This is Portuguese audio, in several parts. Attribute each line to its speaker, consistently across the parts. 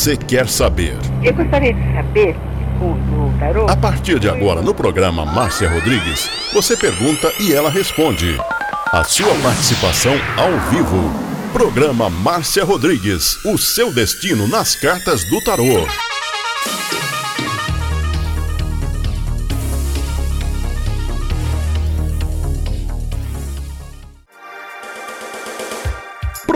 Speaker 1: você quer saber?
Speaker 2: Eu gostaria de saber, o, o tarô,
Speaker 1: A partir de agora, no programa Márcia Rodrigues, você pergunta e ela responde. A sua participação ao vivo. Programa Márcia Rodrigues, o seu destino nas cartas do tarô.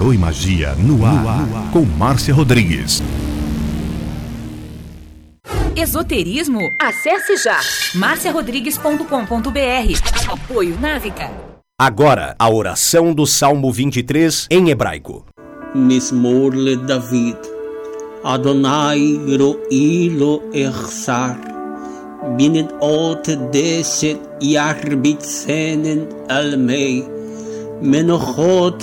Speaker 3: Tarô e Magia no ar, no ar. com Márcia Rodrigues.
Speaker 4: Esoterismo? Acesse já marciarodrigues.com.br. Apoio Návica.
Speaker 5: Agora, a oração do Salmo 23 em hebraico.
Speaker 6: Mismorle David. Adonai ro'i ersar. echsar. Binet ot deset yarbit almei. Menochot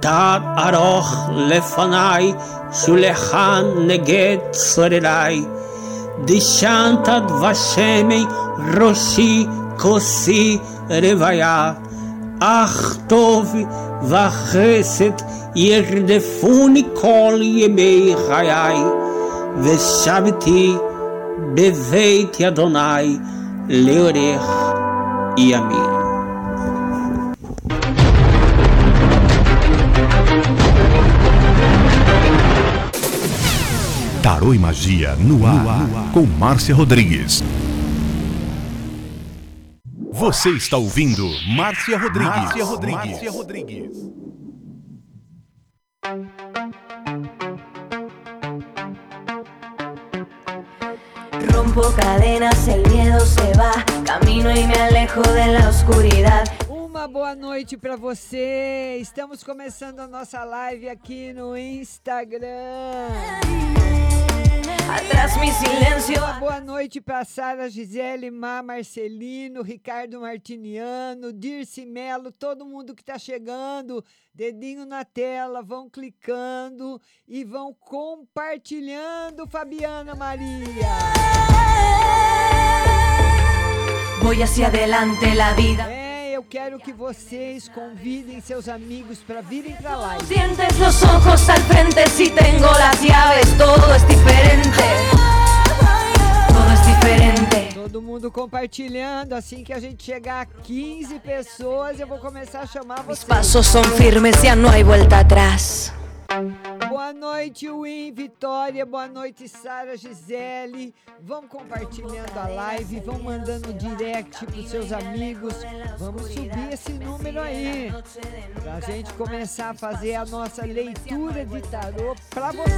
Speaker 6: תת ארוך לפניי, שולחן נגד צורריי. דשנת דבשמי ראשי כוסי רוויה. אך טוב וחסד ירדפוני כל ימי חיי, ושבתי בבית אדוני לאורך ימים.
Speaker 3: Tarô e Magia no ar, com Márcia Rodrigues. Você está ouvindo Márcia Rodrigues. Márcia Rodrigues. Márcia Rodrigues.
Speaker 7: Rompo cadenas, el miedo se va. Camino y me alejo de la oscuridad.
Speaker 8: Uma boa noite para você. Estamos começando a nossa live aqui no Instagram.
Speaker 7: Atrás mi silencio.
Speaker 8: Uma boa noite para Sara Gisele, Má Marcelino, Ricardo Martiniano, Dirce Melo, todo mundo que está chegando. Dedinho na tela, vão clicando e vão compartilhando, Fabiana Maria.
Speaker 7: Voy hacia adelante la vida.
Speaker 8: É, eu quero que vocês convidem seus amigos para virem para.
Speaker 7: Sientes los ojos al frente si tengo las llaves, todo es diferente. Todo es diferente.
Speaker 8: Todo mundo compartilhando. Assim que a gente chegar a 15 pessoas, eu vou começar a chamar vocês.
Speaker 7: pasos son firmes, ya no hay vuelta atrás.
Speaker 8: Boa noite, Win, Vitória. Boa noite, Sara, Gisele. Vão compartilhando a live, vão mandando direct pros seus amigos. Vamos subir esse número aí. Pra gente começar a fazer a nossa leitura de tarô pra você.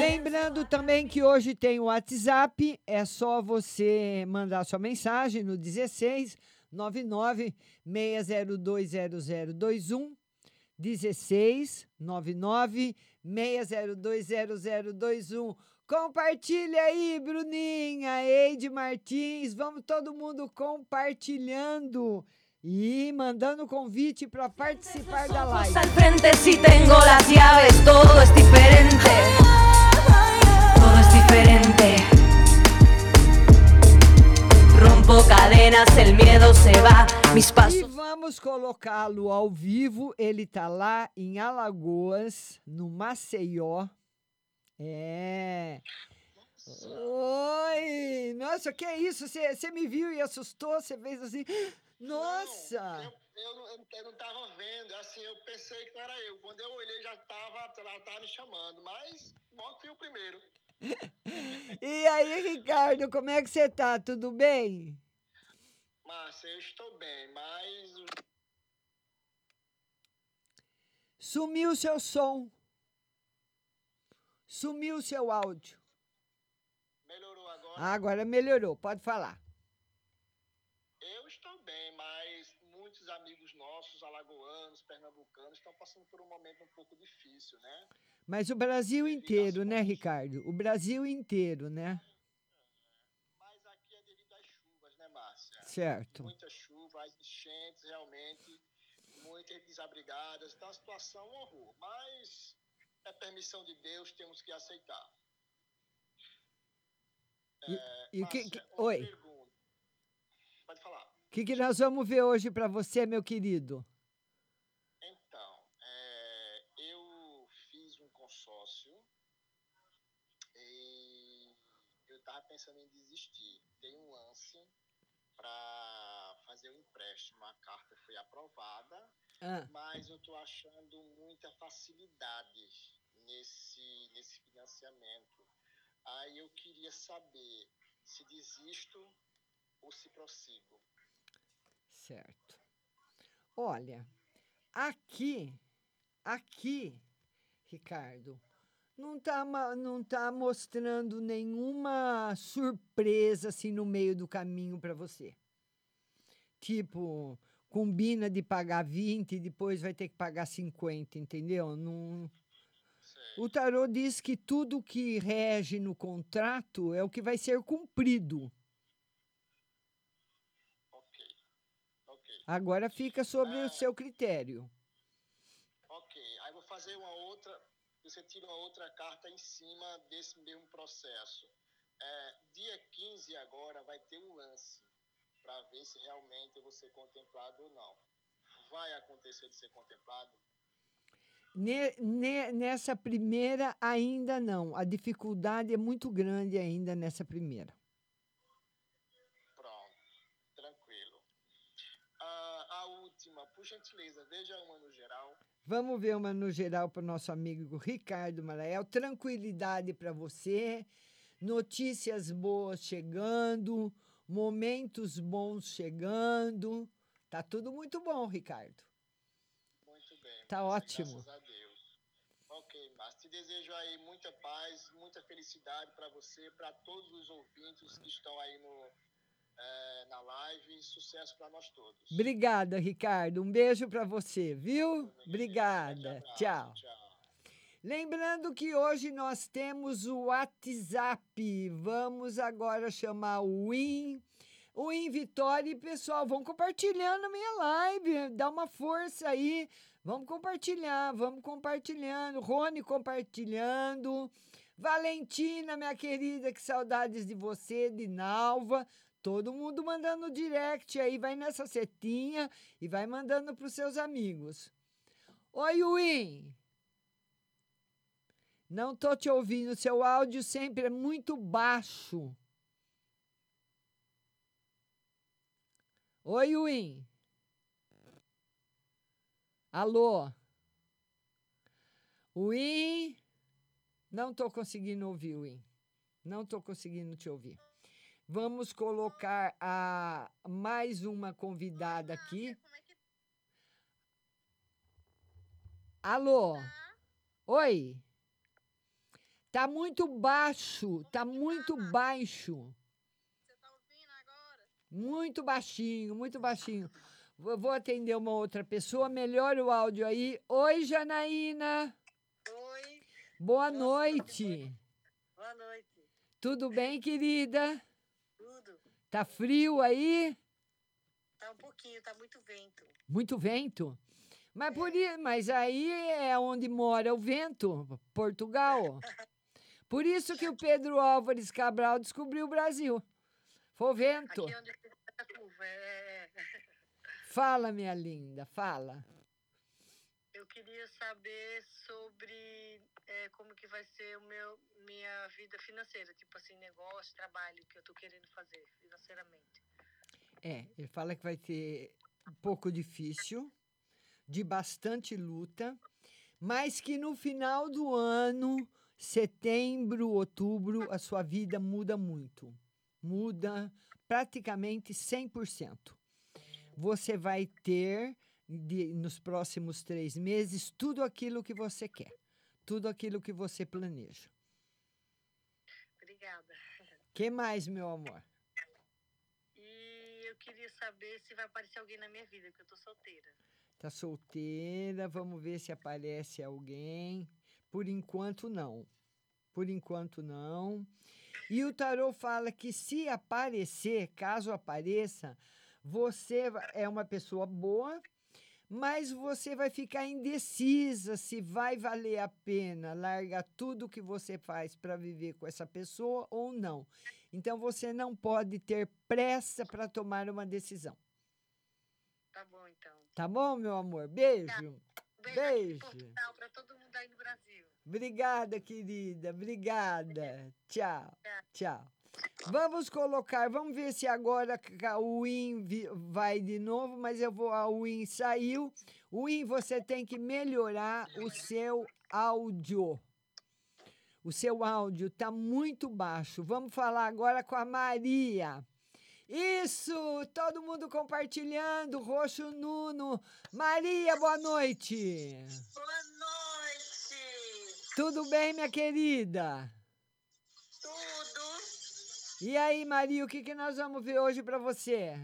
Speaker 8: Lembrando também que hoje tem o WhatsApp, é só você mandar sua mensagem no 16 99 6020021 16 99 6020021 Compartilha aí, Bruninha, Eide Martins, vamos todo mundo compartilhando e mandando convite para participar da live.
Speaker 7: Al frente si tengo las llaves, todo es diferente. Todo es diferente. Rompo cadenas, el miedo se va, mis pasos.
Speaker 8: Vamos colocá-lo ao vivo. Ele tá lá em Alagoas, no Maceió. É. Oi! Nossa, que é isso? Você me viu e assustou? Você fez assim. Nossa!
Speaker 9: Não- eu, eu não tava vendo, assim, eu pensei que não era eu. Quando eu olhei, já tava, ela tava me chamando, mas bote o primeiro.
Speaker 8: E aí, Ricardo, como é que você tá? Tudo bem?
Speaker 9: Márcia, eu estou bem, mas
Speaker 8: Sumiu o seu som. Sumiu o seu áudio.
Speaker 9: melhorou agora.
Speaker 8: Ah, agora melhorou, pode falar.
Speaker 9: Eu estou bem, mas muitos amigos nossos, alagoanos, pernambucanos, estão passando por um momento um pouco difícil, né?
Speaker 8: Mas o Brasil inteiro, né, Ricardo? O Brasil inteiro, né?
Speaker 9: Mas aqui é devido às chuvas, né, Márcia?
Speaker 8: Certo.
Speaker 9: Muita chuva, as enchentes, realmente, muitas desabrigadas. Então, a situação é um horror. Mas é permissão de Deus, temos que aceitar.
Speaker 8: E o que,
Speaker 9: Márcia,
Speaker 8: que-
Speaker 9: uma
Speaker 8: Oi,
Speaker 9: pergunta. Pode falar.
Speaker 8: o que, que nós vamos ver hoje para você, meu querido?
Speaker 9: Então, é, eu fiz um consórcio e eu estava pensando em desistir. Dei um lance para fazer um empréstimo. A carta foi aprovada,
Speaker 8: Ah,
Speaker 9: mas eu estou achando muita facilidade nesse, nesse financiamento. Aí eu queria saber se desisto ou se prossigo.
Speaker 8: certo. Olha, aqui, aqui, Ricardo, não tá, ma- não tá mostrando nenhuma surpresa assim no meio do caminho para você. Tipo, combina de pagar 20 e depois vai ter que pagar 50, entendeu? Não, O tarô diz que tudo que rege no contrato é o que vai ser cumprido. Agora fica sobre o seu critério.
Speaker 9: Ok, aí vou fazer uma outra. Você tira uma outra carta em cima desse mesmo processo. É, dia 15 agora vai ter um lance para ver se realmente eu vou ser contemplado ou não. Vai acontecer de ser contemplado?
Speaker 8: Ne- ne- nessa primeira, ainda não. A dificuldade é muito grande ainda nessa primeira.
Speaker 9: Pronto, tranquilo. Ah, a última, por gentileza, veja uma no geral.
Speaker 8: Vamos ver uma no geral para o nosso amigo Ricardo Marael. Tranquilidade para você, notícias boas chegando, momentos bons chegando. Tá tudo muito bom, Ricardo.
Speaker 9: Muito bem.
Speaker 8: Tá
Speaker 9: Márcia,
Speaker 8: ótimo.
Speaker 9: Graças a Deus. Ok, Márcia. Te desejo aí muita paz, muita felicidade para você, para todos os ouvintes que estão aí no, é, na live e sucesso para nós todos.
Speaker 8: Obrigada, Ricardo. Um beijo para você, viu? Obrigada.
Speaker 9: Abraço,
Speaker 8: Tchau.
Speaker 9: tchau.
Speaker 8: Lembrando que hoje nós temos o WhatsApp. Vamos agora chamar o Win. O Win Vitória e pessoal, vão compartilhando a minha live, dá uma força aí. Vamos compartilhar, vamos compartilhando. Rony compartilhando. Valentina, minha querida, que saudades de você, de Nalva. Todo mundo mandando direct aí, vai nessa setinha e vai mandando para os seus amigos. Oi, Win. Não tô te ouvindo, seu áudio sempre é muito baixo. Oi, Win. Alô? Win? Não tô conseguindo ouvir, Win. Não tô conseguindo te ouvir. Vamos colocar a mais uma convidada aqui. Alô? Oi? Tá muito baixo, tá muito baixo. Muito baixinho, muito baixinho. Vou atender uma outra pessoa. Melhora o áudio aí. Oi, Janaína.
Speaker 10: Oi,
Speaker 8: Boa noite.
Speaker 10: boa noite.
Speaker 8: Tudo bem, querida? Tá frio aí?
Speaker 10: Tá um pouquinho, tá muito vento.
Speaker 8: Muito vento? Mas, por, i- mas aí é onde mora o vento, Portugal. Por isso que o Pedro Álvares Cabral descobriu o Brasil. Foi o vento.
Speaker 10: Aqui onde fica a curva. É...
Speaker 8: Fala, minha linda, fala.
Speaker 10: Eu queria saber sobre é, como que vai ser o meu, minha vida financeira, tipo assim, negócio, trabalho que eu tô querendo fazer financeiramente.
Speaker 8: É, ele fala que vai ter um pouco difícil, de bastante luta, mas que no final do ano, setembro, outubro, a sua vida muda muito. Muda praticamente 100%. Você vai ter, de- nos próximos três meses, tudo aquilo que você quer, tudo aquilo que você planeja.
Speaker 10: Obrigada.
Speaker 8: que mais, meu amor?
Speaker 10: E eu queria saber se vai aparecer alguém na minha vida, porque eu tô solteira.
Speaker 8: Tá solteira, vamos ver se aparece alguém. Por enquanto, não. Por enquanto, não. E o tarô fala que se aparecer, caso apareça, você é uma pessoa boa, mas você vai ficar indecisa se vai valer a pena largar tudo que você faz para viver com essa pessoa ou não. Então, você não pode ter pressa para tomar uma decisão.
Speaker 10: Tá bom, então.
Speaker 8: Tá bom, meu amor? Beijo.
Speaker 10: Beijo,
Speaker 8: Beijo.
Speaker 10: Portugal, pra todo mundo aí no Brasil.
Speaker 8: Obrigada, querida. Obrigada. Tchau. Tchau. Vamos colocar, vamos ver se agora a Win vai de novo, mas eu vou, a Win saiu. Win, você tem que melhorar o seu áudio. O seu áudio está muito baixo. Vamos falar agora com a Maria. Isso, todo mundo compartilhando. Roxo Nuno. Maria, boa noite.
Speaker 10: Boa noite!
Speaker 8: Tudo bem, minha querida? E aí, Maria, o que, que nós vamos ver hoje para você?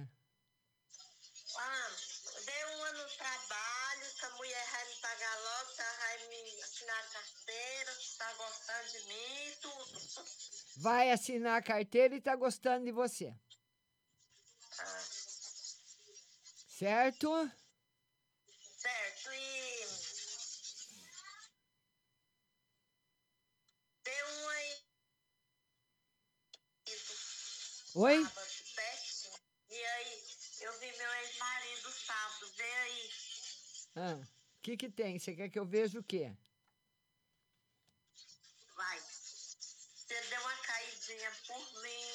Speaker 10: Ah, dei um ano no trabalho, essa mulher vai me pagar logo, tá, vai me assinar a carteira, tá gostando de mim, tudo.
Speaker 8: Vai assinar a carteira e tá gostando de você,
Speaker 10: Ah,
Speaker 8: certo?
Speaker 10: certo, e. Deu um aí.
Speaker 8: Oi?
Speaker 10: Sábado, péssimo. E aí, eu vi meu ex-marido sábado, vê aí.
Speaker 8: Ah, o que, que tem? Você quer que eu veja o quê?
Speaker 10: Vai. Você deu uma caidinha por mim.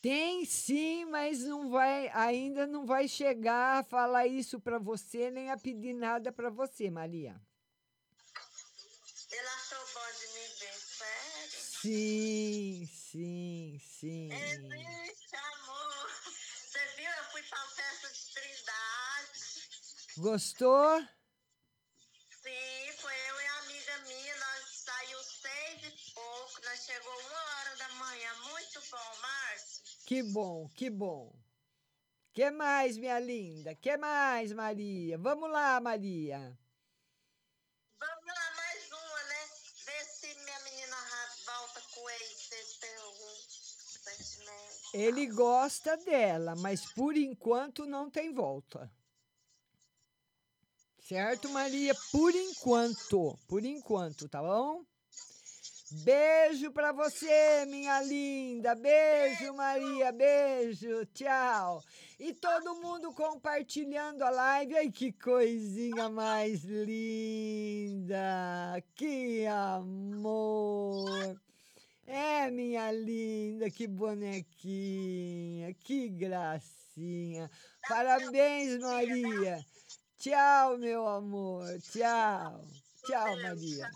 Speaker 8: Tem sim, mas não vai, ainda não vai chegar a falar isso para você, nem a pedir nada para você, Maria.
Speaker 10: Ele achou bom de me ver, sério?
Speaker 8: Sim, sim, sim.
Speaker 10: Existe amor. Você viu? Eu fui pra uma festa de trindade.
Speaker 8: Gostou?
Speaker 10: Sim, foi eu e a amiga minha. Nós saiu seis e pouco. Nós chegou uma hora da manhã. Muito bom, Márcio.
Speaker 8: Que bom, que bom. Que mais, minha linda? Que mais, Maria? Vamos lá, Maria.
Speaker 11: Vamos lá, mais uma, né? Ver se minha menina volta com ele, se eles têm algum sentimento.
Speaker 8: Ele gosta dela, mas por enquanto não tem volta. Certo, Maria? Por enquanto, por enquanto, tá bom? Beijo pra você, minha linda. Beijo, Maria. Beijo. Tchau. E todo mundo compartilhando a live. Ai, que coisinha mais linda. Que amor. É, minha linda, que bonequinha, que gracinha. Parabéns, Maria. Tchau, meu amor. Tchau. Tchau, Maria.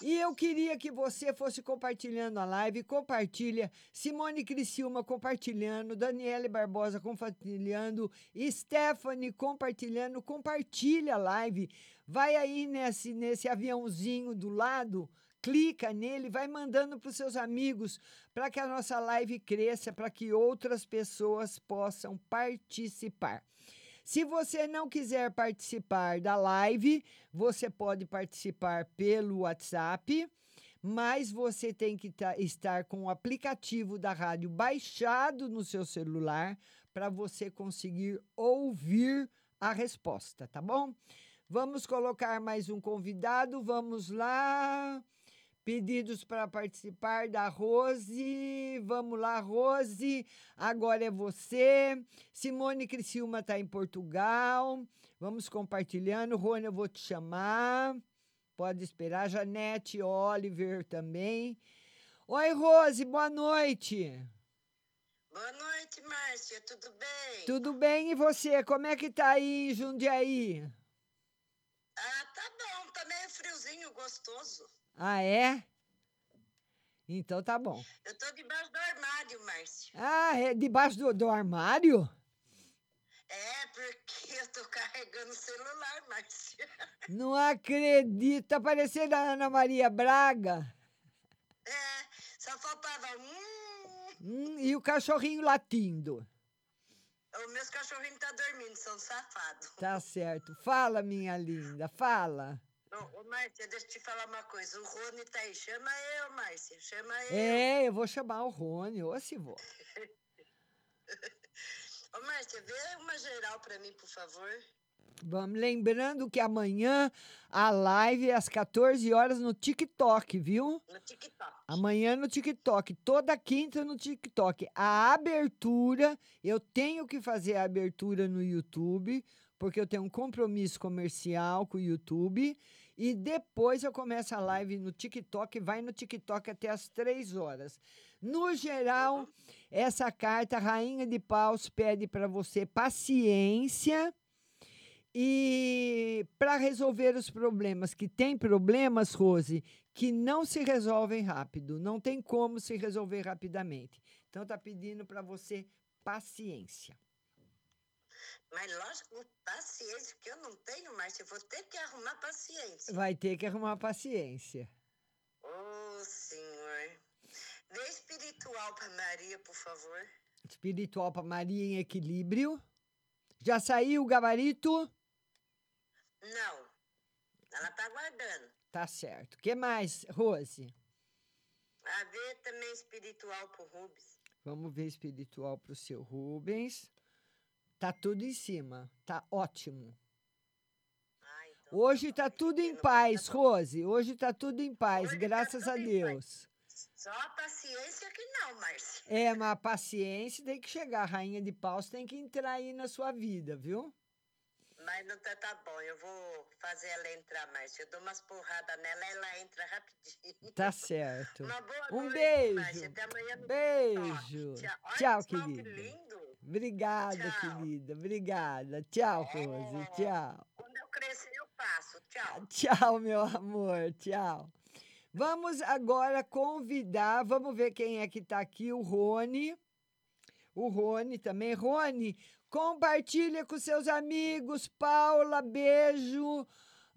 Speaker 8: E eu queria que você fosse compartilhando a live. Compartilha. Simone Criciúma compartilhando. Daniele Barbosa compartilhando. Stephanie compartilhando. Compartilha a live. Vai aí nesse, nesse aviãozinho do lado. Clica nele, vai mandando para os seus amigos para que a nossa live cresça, para que outras pessoas possam participar. Se você não quiser participar da live, você pode participar pelo WhatsApp, mas você tem que ta- estar com o aplicativo da rádio baixado no seu celular para você conseguir ouvir a resposta, tá bom? Vamos colocar mais um convidado, vamos lá. Pedidos para participar da Rose. Vamos lá, Rose. Agora é você. Simone Criciúma está em Portugal. Vamos compartilhando. Rony, eu vou te chamar. Pode esperar. Janete Oliver também. Oi, Rose, boa noite.
Speaker 11: Boa noite, Márcia, tudo bem?
Speaker 8: Tudo bem e você? Como é que tá aí em Jundiaí?
Speaker 11: Ah, tá bom, tá meio friozinho, gostoso.
Speaker 8: Ah, é? Então tá bom.
Speaker 11: Eu tô debaixo do armário, Márcia.
Speaker 8: Ah, é debaixo do, do armário?
Speaker 11: É, porque eu tô carregando o celular, Márcia.
Speaker 8: Não acredito. Tá parecendo a Ana Maria Braga.
Speaker 11: É, só faltava um.
Speaker 8: Hum, e o cachorrinho latindo.
Speaker 11: Os meus cachorrinhos tá dormindo, são safados.
Speaker 8: Tá certo. Fala, minha linda, fala.
Speaker 11: Ô, ô, Márcia, deixa eu te falar uma coisa. O Rony tá aí. Chama eu, Márcia. Chama eu.
Speaker 8: É, eu vou chamar o Rony, ou se vou.
Speaker 11: Ô, Márcia, vê uma geral pra mim, por favor.
Speaker 8: Vamos lembrando que amanhã a live é às 14 horas no TikTok, viu?
Speaker 11: No TikTok.
Speaker 8: Amanhã no TikTok, toda quinta no TikTok. A abertura, eu tenho que fazer a abertura no YouTube, porque eu tenho um compromisso comercial com o YouTube. E depois eu começo a live no TikTok, vai no TikTok até as três horas. No geral, essa carta, Rainha de Paus, pede para você paciência e para resolver os problemas, que tem problemas, Rose, que não se resolvem rápido, não tem como se resolver rapidamente. Então tá pedindo para você paciência.
Speaker 11: Mas lógico, paciência, que eu não tenho, Márcia. Eu vou ter que arrumar paciência.
Speaker 8: Vai ter que arrumar paciência.
Speaker 11: Ô, senhor. Vê espiritual pra Maria, por favor.
Speaker 8: Espiritual para Maria em equilíbrio. Já saiu o gabarito?
Speaker 11: Não. Ela tá aguardando.
Speaker 8: Tá certo. que mais, Rose?
Speaker 11: A ver também espiritual pro Rubens.
Speaker 8: Vamos ver espiritual para o seu Rubens. Tá tudo em cima. Tá ótimo. Hoje tá tudo em paz, Rose. Hoje tá tudo em paz, graças a Deus.
Speaker 11: Só a paciência que não, Márcia.
Speaker 8: É, mas a paciência tem que chegar. A rainha de paus tem que entrar aí na sua vida, viu?
Speaker 11: Mas não tá, tá bom, eu vou fazer ela entrar, Márcia. Eu dou umas porradas nela, ela entra rapidinho.
Speaker 8: Tá certo.
Speaker 11: Uma boa
Speaker 8: Um
Speaker 11: noite,
Speaker 8: beijo.
Speaker 11: Márcia. Até amanhã
Speaker 8: Beijo.
Speaker 11: Tchau,
Speaker 8: Tchau,
Speaker 11: que esmalte
Speaker 8: querida.
Speaker 11: lindo.
Speaker 8: Obrigada,
Speaker 11: Tchau.
Speaker 8: querida. Obrigada. Tchau, Rose. Tchau.
Speaker 11: Quando eu crescer, eu passo. Tchau.
Speaker 8: Tchau, meu amor. Tchau. Vamos agora convidar, vamos ver quem é que está aqui, o Rony. O Rony também. Rony, compartilha com seus amigos. Paula, beijo.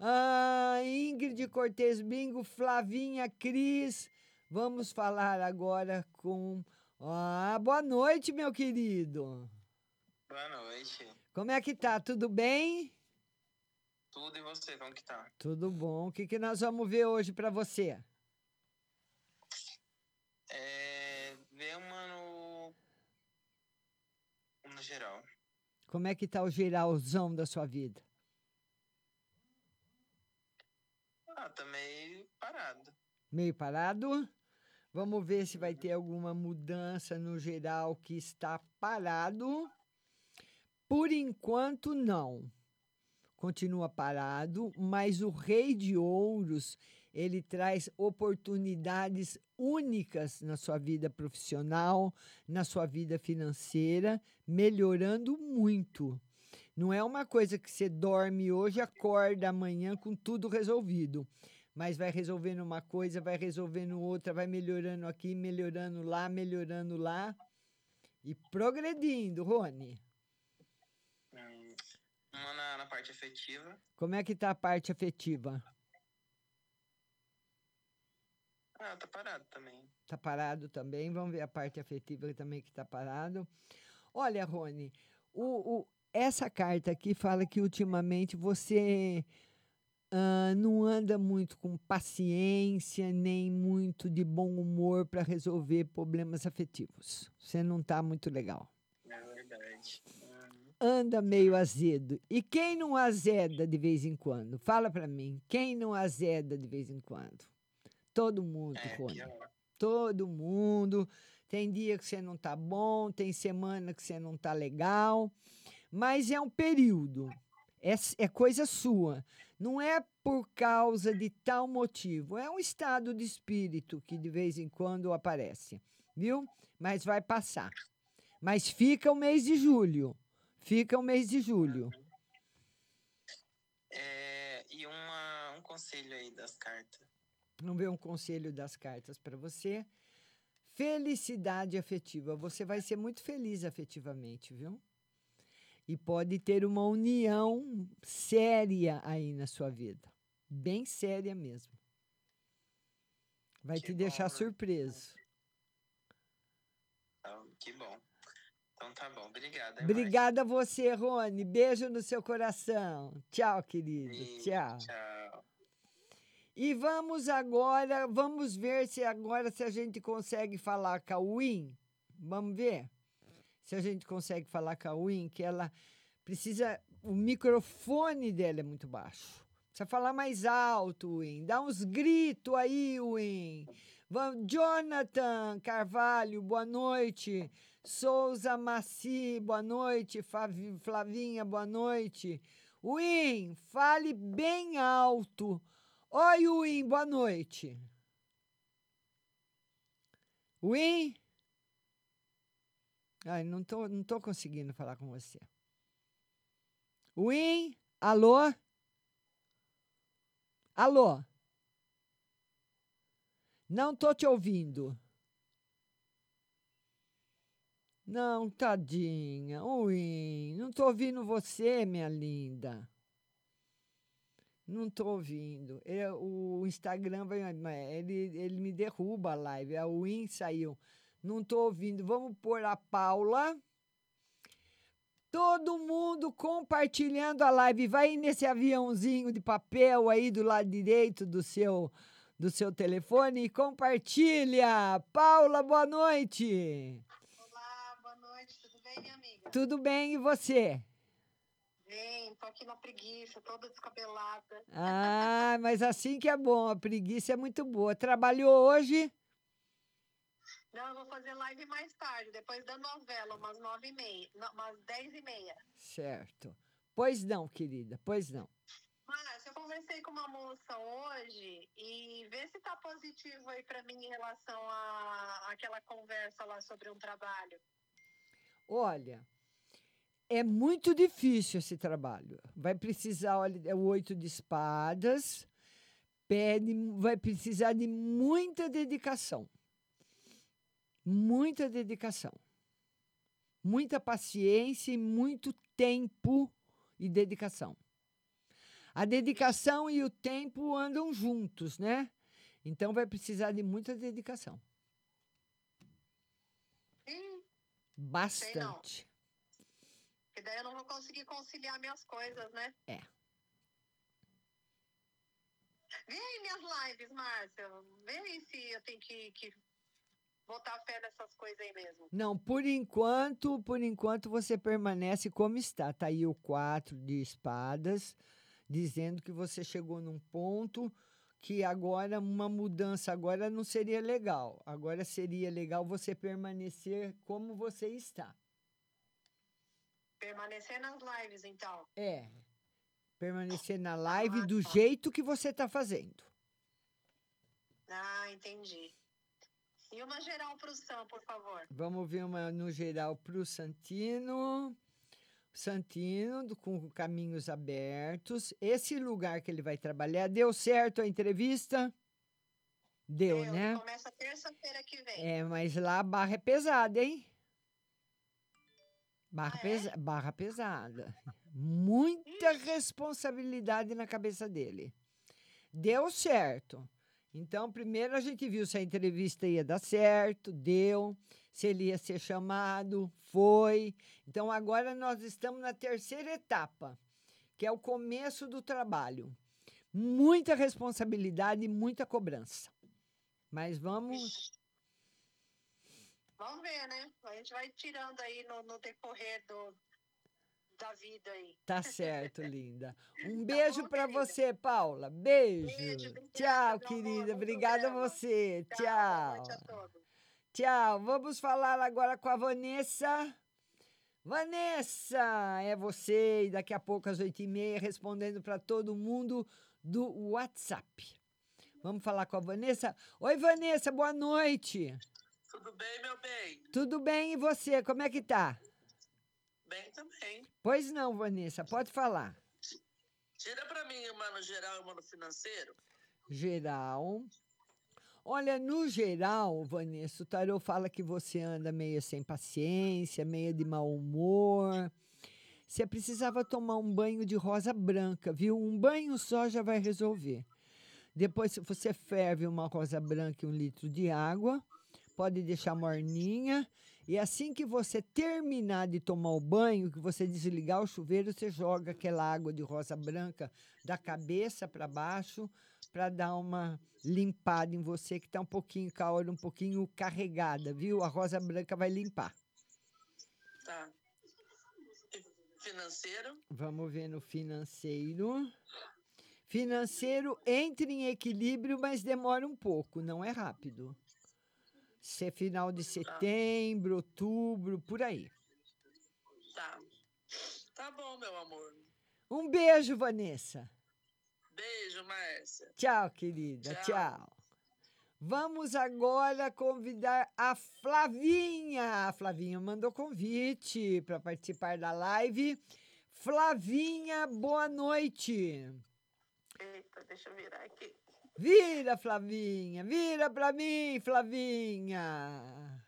Speaker 8: Ah, Ingrid Cortez Bingo, Flavinha, Cris. Vamos falar agora com Ah, boa noite, meu querido.
Speaker 12: Boa noite.
Speaker 8: Como é que tá? Tudo bem?
Speaker 12: Tudo e você, como que tá?
Speaker 8: Tudo bom. O que, que nós vamos ver hoje para você?
Speaker 12: É. Vê uma no. No geral.
Speaker 8: Como é que tá o geralzão da sua vida?
Speaker 12: Ah, tá meio parado.
Speaker 8: Meio parado? Vamos ver se vai ter alguma mudança no geral que está parado. Por enquanto, não. Continua parado, mas o Rei de Ouros ele traz oportunidades únicas na sua vida profissional, na sua vida financeira, melhorando muito. Não é uma coisa que você dorme hoje, acorda amanhã com tudo resolvido. Mas vai resolvendo uma coisa, vai resolvendo outra, vai melhorando aqui, melhorando lá, melhorando lá. E progredindo, Rony.
Speaker 12: Uma na, na parte afetiva.
Speaker 8: Como é que tá a parte afetiva?
Speaker 12: Ah, tá parado também.
Speaker 8: Tá parado também. Vamos ver a parte afetiva também que tá parado. Olha, Rony, o, o- essa carta aqui fala que ultimamente você ah, não anda muito com paciência, nem muito de bom humor para resolver problemas afetivos. Você não tá muito legal.
Speaker 12: É verdade.
Speaker 8: Anda meio azedo. E quem não azeda de vez em quando? Fala para mim. Quem não azeda de vez em quando? Todo mundo,
Speaker 12: É,
Speaker 8: Rony. Todo mundo. Tem dia que você não tá bom, tem semana que você não tá legal, mas é um período. É, é coisa sua. Não é por causa de tal motivo. É um estado de espírito que de vez em quando aparece, viu? Mas vai passar. Mas fica o mês de julho. Fica o mês de julho.
Speaker 12: É, e uma, um conselho aí das cartas.
Speaker 8: Vamos ver um conselho das cartas para você. Felicidade afetiva. Você vai ser muito feliz afetivamente, viu? E pode ter uma união séria aí na sua vida. Bem séria mesmo. Vai
Speaker 12: Que
Speaker 8: te
Speaker 12: bom,
Speaker 8: deixar
Speaker 12: né?
Speaker 8: surpreso.
Speaker 12: Então, que bom. Então tá bom. Obrigado. hein,
Speaker 8: Obrigada a você, Rony. Beijo no seu coração. Tchau, querido. Tchau.
Speaker 12: Tchau.
Speaker 8: E vamos agora, vamos ver se agora se a gente consegue falar com a Win. Vamos ver se a gente consegue falar com a Win, que ela precisa, o microfone dela é muito baixo. Precisa falar mais alto, Win. Dá uns gritos aí, Win. Jonathan Carvalho, boa noite. Souza Maci, boa noite. Flavinha, boa noite. Win, fale bem alto. Oi, Win, boa noite. Win? Ai, não tô, não tô conseguindo falar com você. Win? Alô? Alô? Não tô te ouvindo. Não, tadinha. Win, não tô ouvindo você, minha linda. Não tô ouvindo. É, o Instagram vai, ele, ele me derruba a live. A Win saiu. Não tô ouvindo. Vamos pôr a Paula. Todo mundo compartilhando a live. Vai nesse aviãozinho de papel aí do lado direito do seu do seu telefone e compartilha. Paula, boa noite.
Speaker 13: Olá, boa noite, tudo bem, minha amiga?
Speaker 8: Tudo bem e você?
Speaker 13: Bem, tô aqui na preguiça, toda descabelada.
Speaker 8: Ah, mas assim que é bom. A preguiça é muito boa. Trabalhou hoje?
Speaker 13: Não, eu vou fazer live mais tarde, depois da novela, umas nove e meia, umas dez e meia.
Speaker 8: Certo. Pois não, querida, pois não.
Speaker 13: Márcia, eu conversei com uma moça hoje e vê se tá positivo aí pra mim em relação a aquela conversa lá sobre um trabalho.
Speaker 8: Olha, é muito difícil esse trabalho. Vai precisar, olha, é o oito de espadas, pede, vai precisar de muita dedicação. Muita dedicação. Muita paciência e muito tempo e dedicação. A dedicação e o tempo andam juntos, né? Então vai precisar de muita dedicação. Bastante.
Speaker 13: Porque daí eu não vou conseguir conciliar minhas coisas, né?
Speaker 8: É.
Speaker 13: Vê aí minhas lives, Márcia. Vê aí se eu tenho que, que botar fé nessas coisas aí mesmo.
Speaker 8: Não, por enquanto, por enquanto você permanece como está. Tá aí o quatro de espadas, dizendo que você chegou num ponto que agora uma mudança agora não seria legal. Agora seria legal você permanecer como você está.
Speaker 13: Permanecer nas lives, então.
Speaker 8: É. Permanecer na live do jeito que você está fazendo.
Speaker 13: Ah, entendi. E uma geral pro Sam, por favor.
Speaker 8: Vamos ver uma no geral para o Santino. Santino, do- com caminhos abertos. Esse lugar que ele vai trabalhar, deu certo a entrevista? Deu, né?
Speaker 13: Começa terça-feira que vem.
Speaker 8: É, mas lá a barra é pesada, hein? Barra, pesa- barra pesada. Muita responsabilidade na cabeça dele. Deu certo. Então, primeiro a gente viu se a entrevista ia dar certo, deu, se ele ia ser chamado, foi. Então, agora nós estamos na terceira etapa, que é o começo do trabalho. Muita responsabilidade e muita cobrança. Mas vamos.
Speaker 13: Vamos ver, né? A gente vai tirando aí no, no decorrer do, da vida aí.
Speaker 8: Tá certo, linda. Um beijo para você, Paula. Beijo. Tchau, querida. Obrigada a você. Tchau. Tchau. Vamos falar agora com a Vanessa. Vanessa, é você. E daqui a pouco, às oito e meia, respondendo para todo mundo do WhatsApp. Vamos falar com a Vanessa. Oi, Vanessa, boa noite.
Speaker 14: Tudo bem, meu bem?
Speaker 8: Tudo bem e você? Como é que tá?
Speaker 14: Bem também.
Speaker 8: Pois não, Vanessa, pode falar.
Speaker 14: Tira pra mim uma no geral e uma no financeiro.
Speaker 8: Geral. Olha, no geral, Vanessa, o tarô fala que você anda meio sem paciência, meio de mau humor. Você precisava tomar um banho de rosa branca, viu? Um banho só já vai resolver. Depois, se você ferve uma rosa branca e um litro de água, pode deixar morninha. E assim que você terminar de tomar o banho, que você desligar o chuveiro, você joga aquela água de rosa branca da cabeça para baixo para dar uma limpada em você que está um pouquinho hora um pouquinho carregada, viu? A rosa branca vai limpar.
Speaker 14: Tá. Financeiro?
Speaker 8: Vamos ver no financeiro. Financeiro entra em equilíbrio, mas demora um pouco, não é rápido. Se é final de setembro, outubro, por aí.
Speaker 14: Tá. Tá bom, meu amor.
Speaker 8: Um beijo, Vanessa.
Speaker 14: Beijo, Márcia.
Speaker 8: Tchau, querida.
Speaker 14: Tchau.
Speaker 8: Tchau. Vamos agora convidar a Flavinha. A Flavinha mandou convite para participar da live. Flavinha, boa noite.
Speaker 15: Eita, deixa eu virar aqui.
Speaker 8: Vira, Flavinha, vira para mim, Flavinha.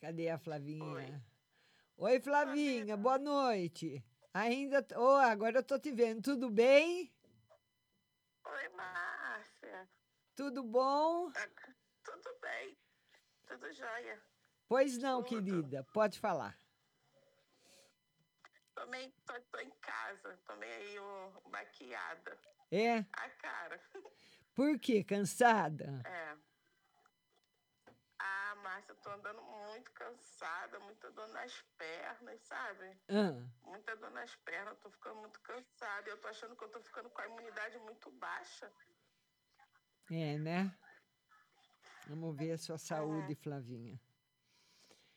Speaker 8: Cadê a Flavinha? Oi, Flavinha, boa noite. Ainda. t- Oh, agora eu tô te vendo. Tudo bem?
Speaker 15: Oi, Márcia.
Speaker 8: Tudo bom?
Speaker 15: Tudo bem? Tudo jóia?
Speaker 8: Pois não, querida, pode falar.
Speaker 15: Também tô, tô em casa, tomei aí o maquiada.
Speaker 8: É?
Speaker 15: A cara.
Speaker 8: Por quê? Cansada?
Speaker 15: É. Ah, Márcia, eu tô andando muito cansada, muita dor nas pernas, sabe?
Speaker 8: Ah,
Speaker 15: Muita dor nas pernas, eu tô ficando muito cansada. Eu tô achando que eu tô ficando com a imunidade muito baixa.
Speaker 8: é, né? Vamos ver a sua saúde, Flavinha.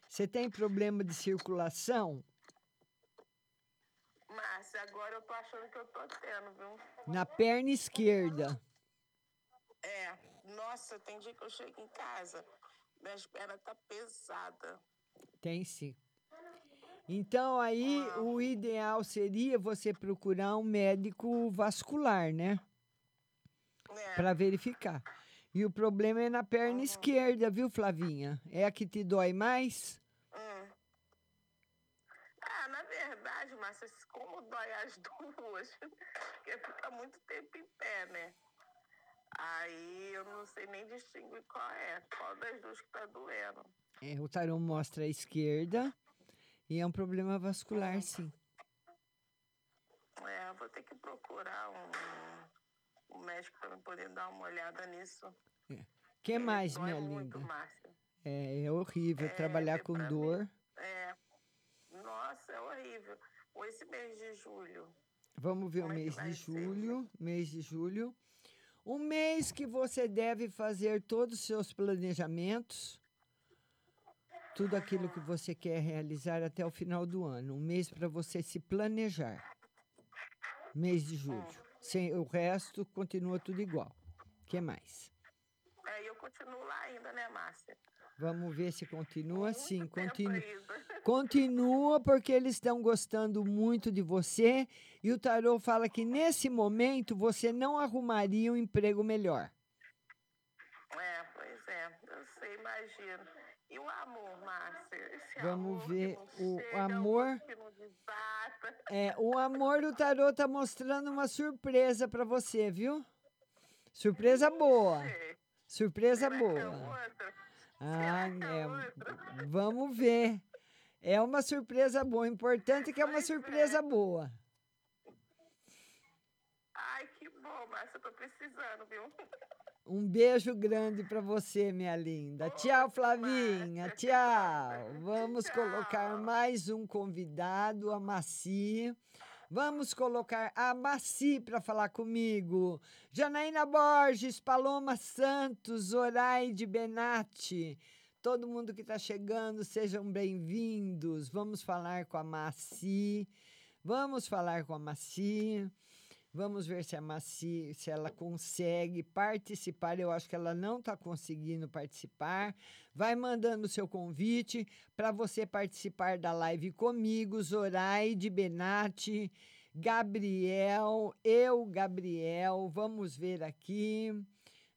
Speaker 8: Você tem problema de circulação
Speaker 15: Márcia, agora eu tô achando que eu tô tendo, viu?
Speaker 8: na perna esquerda.
Speaker 15: É, nossa, tem dia que eu chego em casa, minhas pernas tá pesada.
Speaker 8: Tem sim. Então, aí, o ideal seria você procurar um médico vascular, né? Para verificar. E o problema é na perna esquerda, viu, Flavinha? É a que te dói mais?
Speaker 15: Hum. Ah, na verdade, Márcia, como dói as duas, porque fica muito tempo em pé, né? Aí eu não sei nem distinguir qual é, qual das duas que tá doendo.
Speaker 8: É, o tarô mostra a esquerda e é um problema vascular, sim.
Speaker 15: É, vou ter que procurar um, um médico para poder dar uma olhada nisso.
Speaker 8: O que mais, minha
Speaker 15: muito,
Speaker 8: linda?
Speaker 15: Márcia.
Speaker 8: É, é horrível
Speaker 15: É,
Speaker 8: trabalhar com
Speaker 15: pra mim-
Speaker 8: dor.
Speaker 15: É. Nossa, é horrível. Ou esse mês de julho.
Speaker 8: Vamos ver o
Speaker 15: Como é que
Speaker 8: mês de
Speaker 15: ser?
Speaker 8: julho. Mês de julho. Um mês que você deve fazer todos os seus planejamentos, tudo aquilo que você quer realizar até o final do ano. Um mês para você se planejar. Mês de julho. Sem, o resto continua tudo igual. O que mais?
Speaker 15: É, eu continuo lá ainda, né, Márcia?
Speaker 8: Vamos ver se continua. Sim, continua.
Speaker 15: ainda.
Speaker 8: Continua porque eles estão gostando muito de você e o tarô fala que nesse momento você não arrumaria um emprego melhor.
Speaker 15: É, pois é, eu sei, imagino. E o amor, Márcia? Esse
Speaker 8: Vamos
Speaker 15: amor
Speaker 8: ver o
Speaker 15: chega,
Speaker 8: amor.
Speaker 15: não desata.
Speaker 8: É, o amor do tarô tá mostrando uma surpresa para você, viu? Surpresa boa. Surpresa boa. Ah, é, vamos ver. É uma surpresa boa. Importante que é uma surpresa boa.
Speaker 15: Ai, que bom, Márcia, eu tô precisando, viu?
Speaker 8: Um beijo grande para você, minha linda. Tchau, Flavinha. Tchau. Vamos colocar mais um convidado, a Maci. Vamos colocar a Maci para falar comigo. Janaína Borges, Paloma Santos, Zoraide Benatti. Todo mundo que está chegando, sejam bem-vindos. Vamos falar com a Maci. Vamos falar com a Maci. Vamos ver se a Maci, se ela consegue participar. Eu acho que ela não está conseguindo participar. Vai mandando o seu convite para você participar da live comigo, Zoraide Benatti, Gabriel, eu, Gabriel. Vamos ver aqui.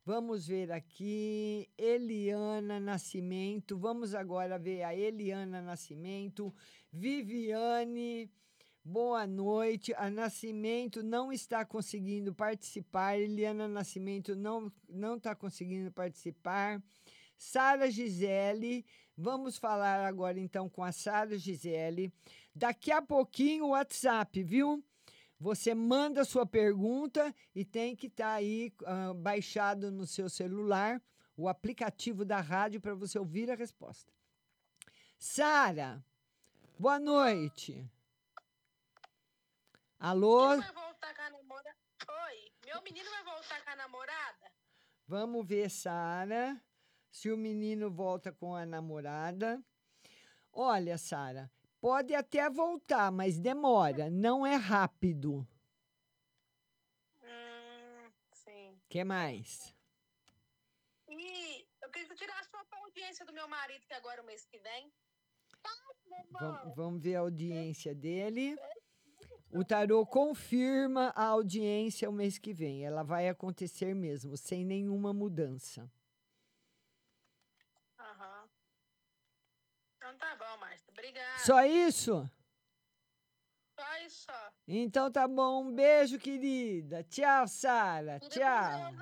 Speaker 8: Vamos ver aqui, Eliana Nascimento. Vamos agora ver a Eliana Nascimento, Viviane. Boa noite. A Nascimento não está conseguindo participar. Eliana Nascimento não não está conseguindo participar. Sara Gisele, vamos falar agora então com a Sara Gisele. Daqui a pouquinho o WhatsApp, viu? Você manda sua pergunta e tem que estar aí ah, baixado no seu celular o aplicativo da rádio para você ouvir a resposta. Sara, boa noite. Alô?
Speaker 13: Vai voltar com a namorada? Oi, meu menino vai voltar com a namorada?
Speaker 8: Vamos ver, Sara, se o menino volta com a namorada. Olha, Sara, pode até voltar, mas demora, não é rápido.
Speaker 13: Hum, sim.
Speaker 8: que mais?
Speaker 13: E eu queria que tu tirasse uma audiência do meu marido, que agora é o mês que vem.
Speaker 8: Vam- Vamos ver a audiência dele. O tarô confirma a audiência o mês que vem. Ela vai acontecer mesmo, sem nenhuma mudança.
Speaker 13: Aham. Então tá bom. Obrigada.
Speaker 8: Só isso?
Speaker 13: Só isso, só.
Speaker 8: Então tá bom. Um beijo, querida. Tchau, Sara. Tchau.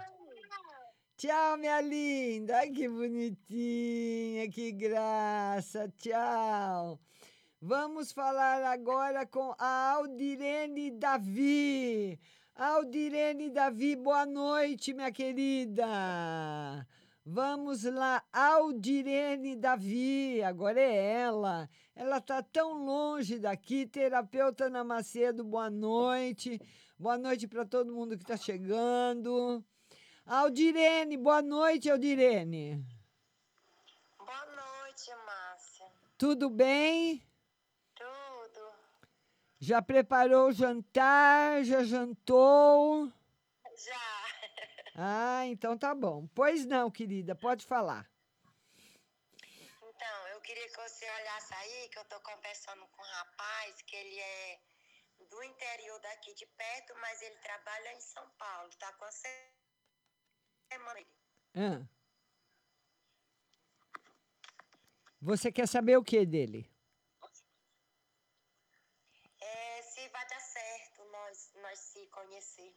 Speaker 8: Tchau, minha linda. Ai, que bonitinha, que graça. Tchau. Vamos falar agora com a Aldirene Davi. Aldirene Davi, boa noite, minha querida. Vamos lá, Aldirene Davi, agora é ela. Ela está tão longe daqui. Terapeuta Ana Macedo, boa noite. Boa noite para todo mundo que está chegando. Aldirene, boa noite, Aldirene.
Speaker 11: Boa noite, Márcia.
Speaker 8: Tudo bem?
Speaker 11: Tudo?
Speaker 8: Já preparou o jantar? Já jantou?
Speaker 11: Já.
Speaker 8: Ah, então tá bom. Pois não, querida, pode falar.
Speaker 11: Então, eu queria que você olhasse aí, que eu tô conversando com um rapaz, que ele é do interior daqui de perto, mas ele trabalha em São Paulo. Tá com a semana.
Speaker 8: Ah. Você quer saber o que dele?
Speaker 11: É, se vai dar certo nós, nós se conhecer.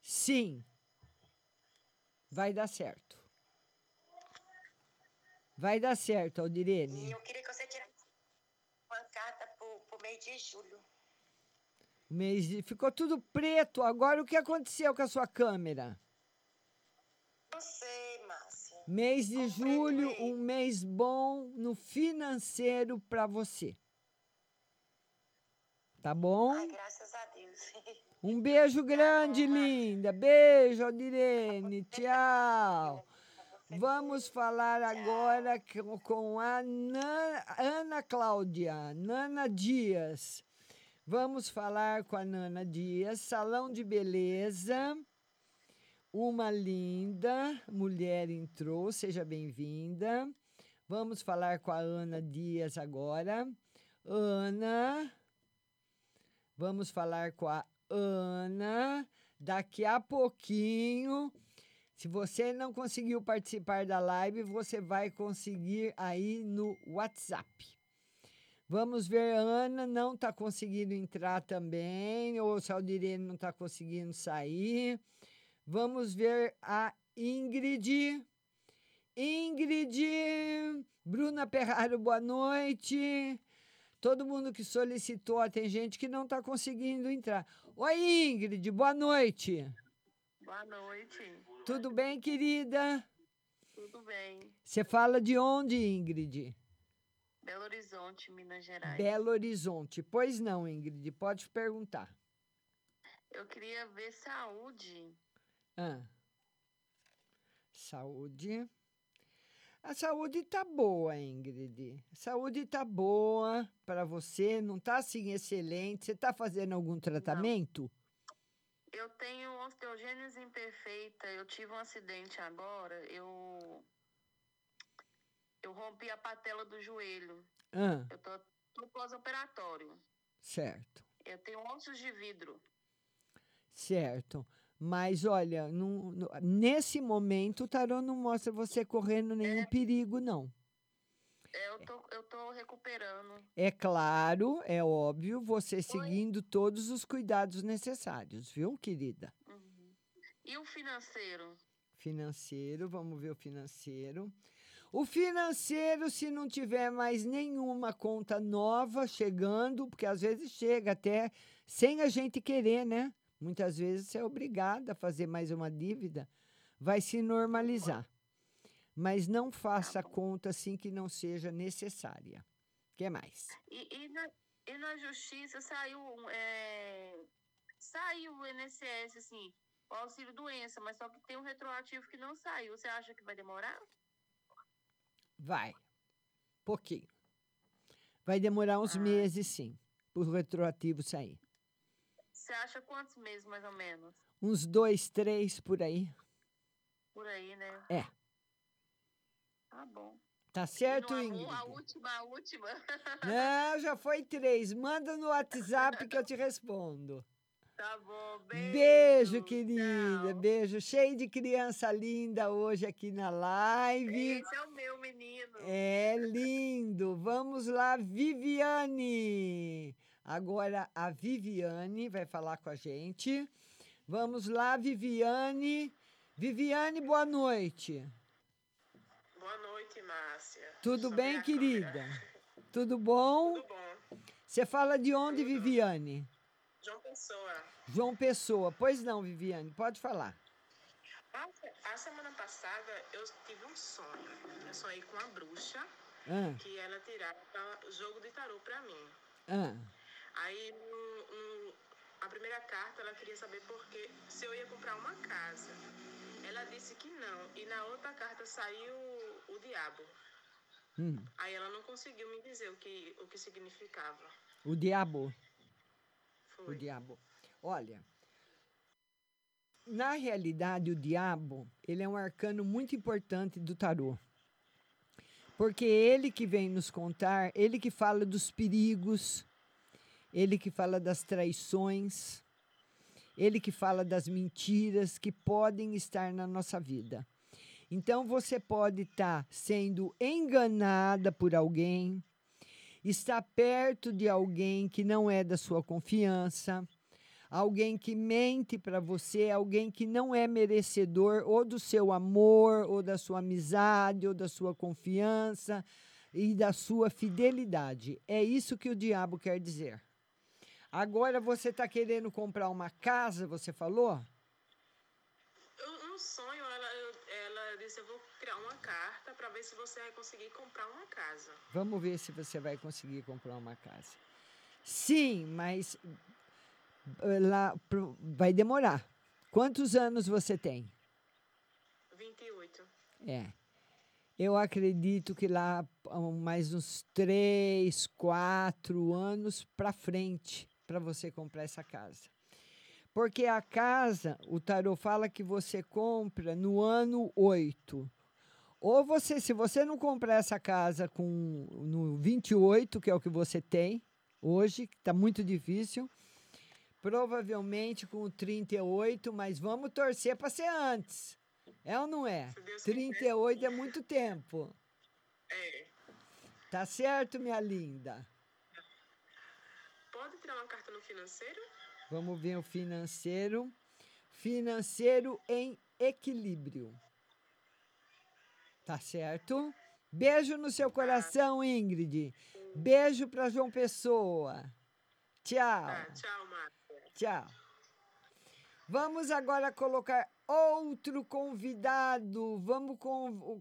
Speaker 8: Sim. Vai dar certo. Vai dar certo,
Speaker 11: E
Speaker 8: Aldirene.
Speaker 11: eu queria que você tirasse uma carta pro, pro mês de julho.
Speaker 8: O mês de- Ficou tudo preto. Agora o que aconteceu com a sua câmera?
Speaker 11: Não sei, Márcia.
Speaker 8: Mês de julho, um mês bom no financeiro para você. Tá bom?
Speaker 11: Ai, graças a Deus.
Speaker 8: Um beijo grande, linda. Beijo, Aldirene. Tchau. Vamos falar agora com- a Nan- Ana Cláudia, Nana Dias. Vamos falar com a Nana Dias, salão de beleza. Uma linda mulher entrou, seja bem-vinda. Vamos falar com a Ana Dias agora. Ana, vamos falar com a Ana daqui a pouquinho. Se você não conseguiu participar da live, você vai conseguir aí no WhatsApp. Vamos ver, Ana não está conseguindo entrar também, ou se a Aldirene não está conseguindo sair. Vamos ver a Ingrid. Ingrid, Bruna Perraro, boa noite. Todo mundo que solicitou, tem gente que não está conseguindo entrar. Oi, Ingrid, boa noite.
Speaker 10: Boa noite.
Speaker 8: Tudo bem, querida?
Speaker 10: Tudo bem?
Speaker 8: Você fala de onde, Ingrid?
Speaker 10: Belo Horizonte, Minas Gerais.
Speaker 8: Belo Horizonte. Pois não, Ingrid, pode perguntar.
Speaker 10: Eu queria ver saúde.
Speaker 8: Ah. Saúde. A saúde tá boa, Ingrid. A saúde tá boa para você, não tá assim excelente. Você tá fazendo algum tratamento?
Speaker 10: Eu tenho osteogênese imperfeita. Eu tive um acidente agora. Eu eu rompi a patela do joelho.
Speaker 8: Ah,
Speaker 10: Eu tô, tô pós-operatório.
Speaker 8: certo.
Speaker 10: Eu tenho ossos de vidro.
Speaker 8: Certo. Mas olha, não- não- nesse momento o tarô não mostra você correndo nenhum perigo, não.
Speaker 10: É, Eu tô, eu tô recuperando.
Speaker 8: É claro, é óbvio, você seguindo todos os cuidados necessários, viu, querida?
Speaker 10: E o financeiro?
Speaker 8: Financeiro, vamos ver o financeiro. O financeiro, se não tiver mais nenhuma conta nova chegando, porque às vezes chega até sem a gente querer, né? Muitas vezes você é obrigada a fazer mais uma dívida, vai se normalizar. Mas não faça conta assim que não seja necessária. O que mais?
Speaker 10: E, e, na, e na justiça saiu é, saiu o INSS, assim, o auxílio doença, mas só que tem um retroativo que não saiu. Você acha que vai demorar?
Speaker 8: Vai. Pouquinho. Vai demorar uns meses, sim, para o retroativo sair.
Speaker 10: Você acha quantos meses, mais ou menos?
Speaker 8: Uns dois, três por aí.
Speaker 10: Por aí, né?
Speaker 8: É.
Speaker 10: Tá bom.
Speaker 8: Tá certo, Ingrid?
Speaker 10: A última, a última.
Speaker 8: Não, já foi três. Manda no WhatsApp que eu te respondo.
Speaker 10: Tá bom, beijo.
Speaker 8: Beijo, querida. Beijo. Cheio de criança linda hoje aqui na live.
Speaker 10: Esse é o meu menino.
Speaker 8: É lindo. Vamos lá, Viviane. Agora a Viviane vai falar com a gente. Vamos lá, Viviane. Viviane, boa noite.
Speaker 15: Boa noite, Márcia.
Speaker 8: Tudo
Speaker 15: Sobre
Speaker 8: bem, querida?
Speaker 15: câmera.
Speaker 8: Tudo bom?
Speaker 15: Tudo bom.
Speaker 8: Você fala de onde, Viviane?
Speaker 15: João Pessoa.
Speaker 8: João Pessoa. Pois não, Viviane, pode falar.
Speaker 15: A semana passada eu tive um sonho. Eu sonhei com uma bruxa
Speaker 8: Ah.
Speaker 15: que ela tirava jogo de tarô pra mim.
Speaker 8: Ah,
Speaker 15: Aí, no- no- a primeira carta, ela queria saber porque se eu ia comprar uma casa. Ela disse que não. E na outra carta saiu o diabo.
Speaker 8: hum,
Speaker 15: Aí ela não conseguiu me dizer o que, o que significava.
Speaker 8: o diabo.
Speaker 15: Foi.
Speaker 8: O diabo. Olha, na realidade, o diabo, ele é um arcano muito importante do tarô. Porque ele que vem nos contar, ele que fala dos perigos, ele que fala das traições, ele que fala das mentiras que podem estar na nossa vida. Então você pode estar sendo enganada por alguém, está perto de alguém que não é da sua confiança, alguém que mente para você, alguém que não é merecedor ou do seu amor, ou da sua amizade, ou da sua confiança e da sua fidelidade. É isso que o diabo quer dizer. Agora você está querendo comprar uma casa, você falou?
Speaker 15: No sonho, ela, ela disse: Eu vou criar uma carta para ver se você vai conseguir comprar uma casa.
Speaker 8: Vamos ver se você vai conseguir comprar uma casa. Sim, mas eh, lá vai demorar. Quantos anos você tem?
Speaker 15: 28.
Speaker 8: É. Eu acredito que lá mais uns três, quatro anos para frente para você comprar essa casa. Porque a casa, o tarô fala que você compra no ano 8. Ou você, se você não comprar essa casa com no 28, que é o que você tem hoje, que está muito difícil, provavelmente com o 38, mas vamos torcer para ser antes. É ou não é? 38 é muito tempo.
Speaker 15: É.
Speaker 8: Tá certo, minha linda?
Speaker 15: Tirar uma carta no financeiro?
Speaker 8: Vamos ver o financeiro. Financeiro em equilíbrio. Tá certo? Beijo no seu coração, Ingrid. Beijo para João Pessoa. Tchau.
Speaker 15: Tchau, Márcia.
Speaker 8: Tchau. Vamos agora colocar outro convidado. Vamos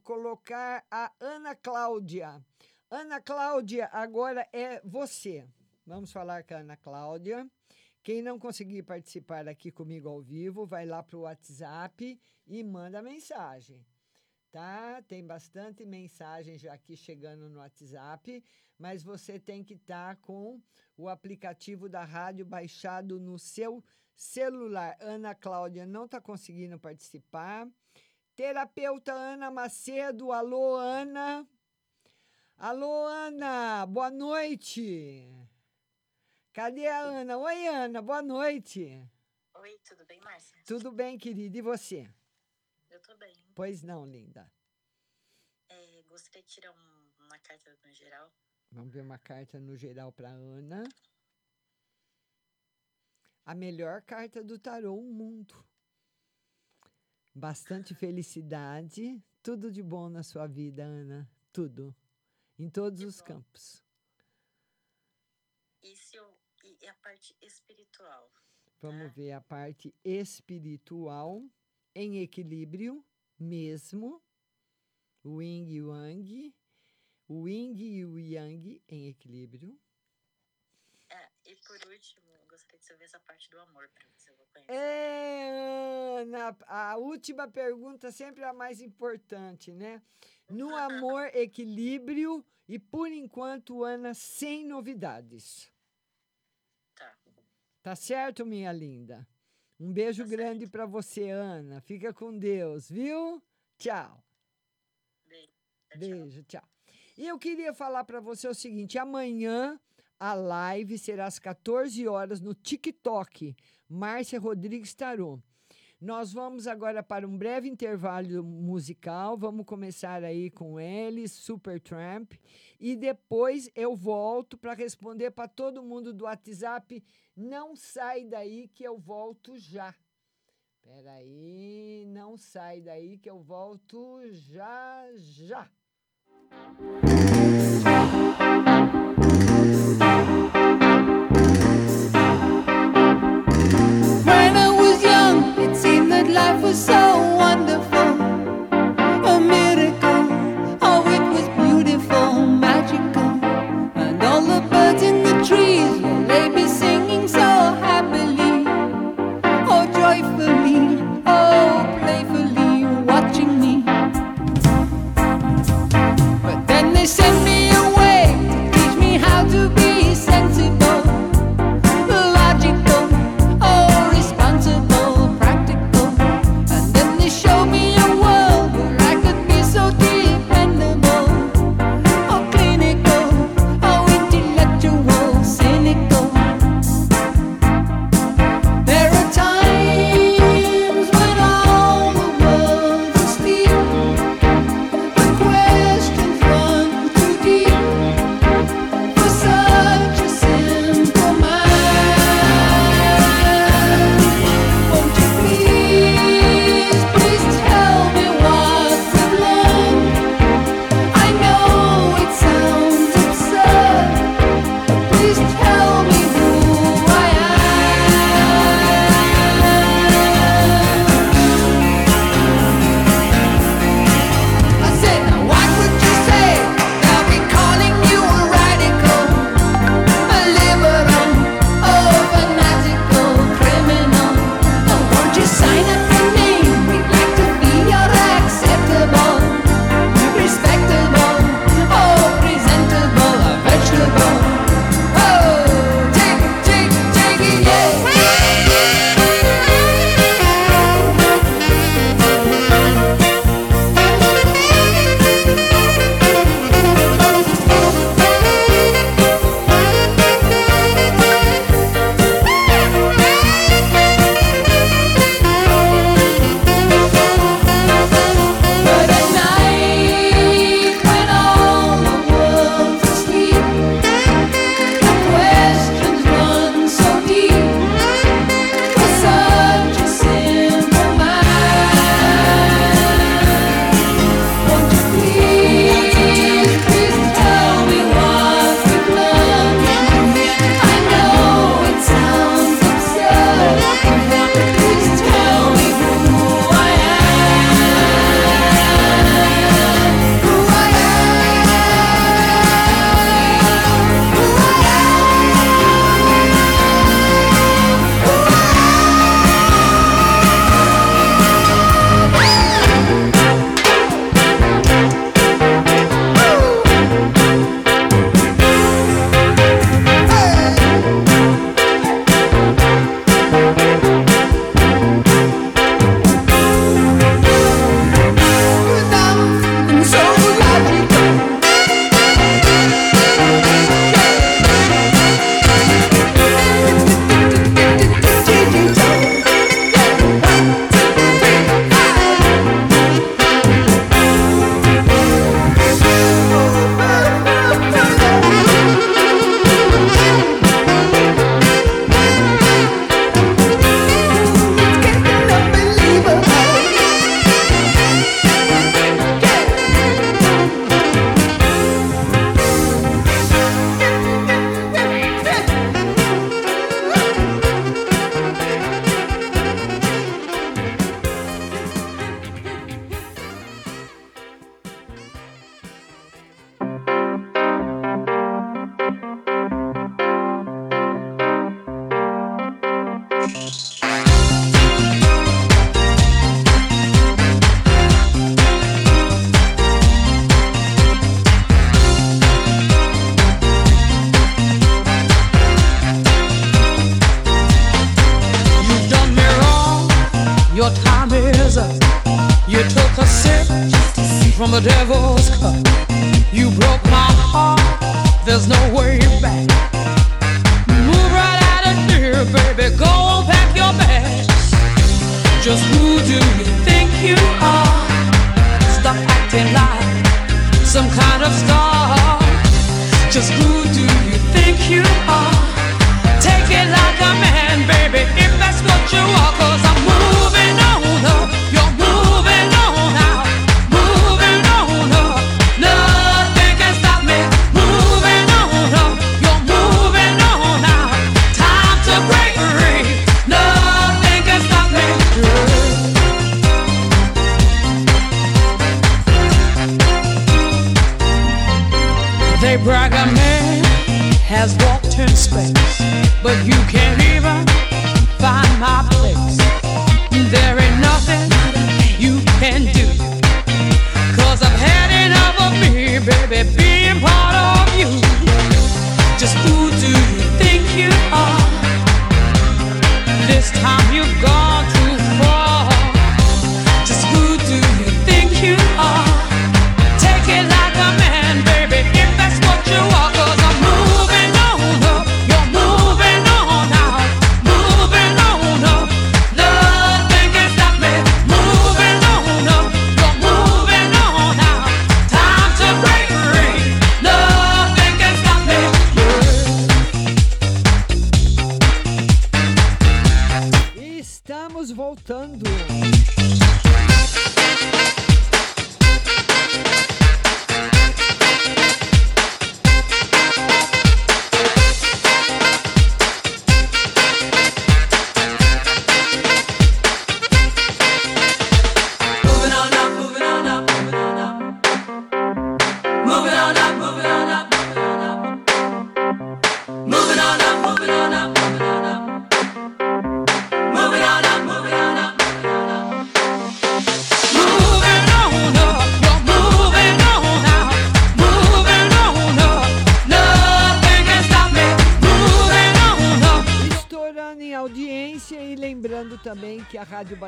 Speaker 8: colocar a Ana Cláudia. Ana Cláudia, agora é você. Vamos falar com a Ana Cláudia. Quem não conseguir participar aqui comigo ao vivo, vai lá para o WhatsApp e manda mensagem. Tá? Tem bastante mensagem já aqui chegando no WhatsApp, mas você tem que estar com o aplicativo da rádio baixado no seu celular. Ana Cláudia não está conseguindo participar. Terapeuta Ana Macedo, alô, Ana. Alô, Ana, boa noite. Cadê a Ana? Oi, Ana, boa noite.
Speaker 16: Oi, tudo bem, Márcia?
Speaker 8: Tudo bem, querida? E você?
Speaker 16: Eu tô bem.
Speaker 8: Pois não, linda.
Speaker 16: É, gostaria de tirar um- uma carta no geral.
Speaker 8: Vamos ver uma carta no geral para Ana. A melhor carta do tarô, o mundo. Bastante felicidade, tudo de bom na sua vida, Ana. Tudo. Em todos os campos.
Speaker 16: E, se eu, e e a parte espiritual?
Speaker 8: Vamos ver a parte espiritual em equilíbrio mesmo. O yin e o yang. O yin e o yang em equilíbrio.
Speaker 16: É, e por último, gostaria de saber essa parte do amor, ver se eu vou conhecer.
Speaker 8: É, Ana, a última pergunta sempre é a mais importante, né? No amor, equilíbrio e, por enquanto, Ana, sem novidades.
Speaker 16: Tá.
Speaker 8: Tá certo, minha linda? Um beijo grande para você, Ana. Fica com Deus, viu? Tchau. Beijo, tchau. E eu queria falar para você o seguinte: amanhã a live será às 14 horas no TikTok, Márcia Rodrigues Tarô. Nós vamos agora para um breve intervalo musical. Vamos começar aí com eles, Supertramp, e depois eu volto para responder para todo mundo do WhatsApp. Não sai daí que eu volto já. Peraí, não sai daí que eu volto já já.
Speaker 7: Life was so wonderful. The
Speaker 17: devil's cup. You broke my heart. There's no way back. Move right out of here, baby. Go on, pack your bags. Just who do you think you are? Stop acting like some kind of star. Just who do you think you are? Take it like a man,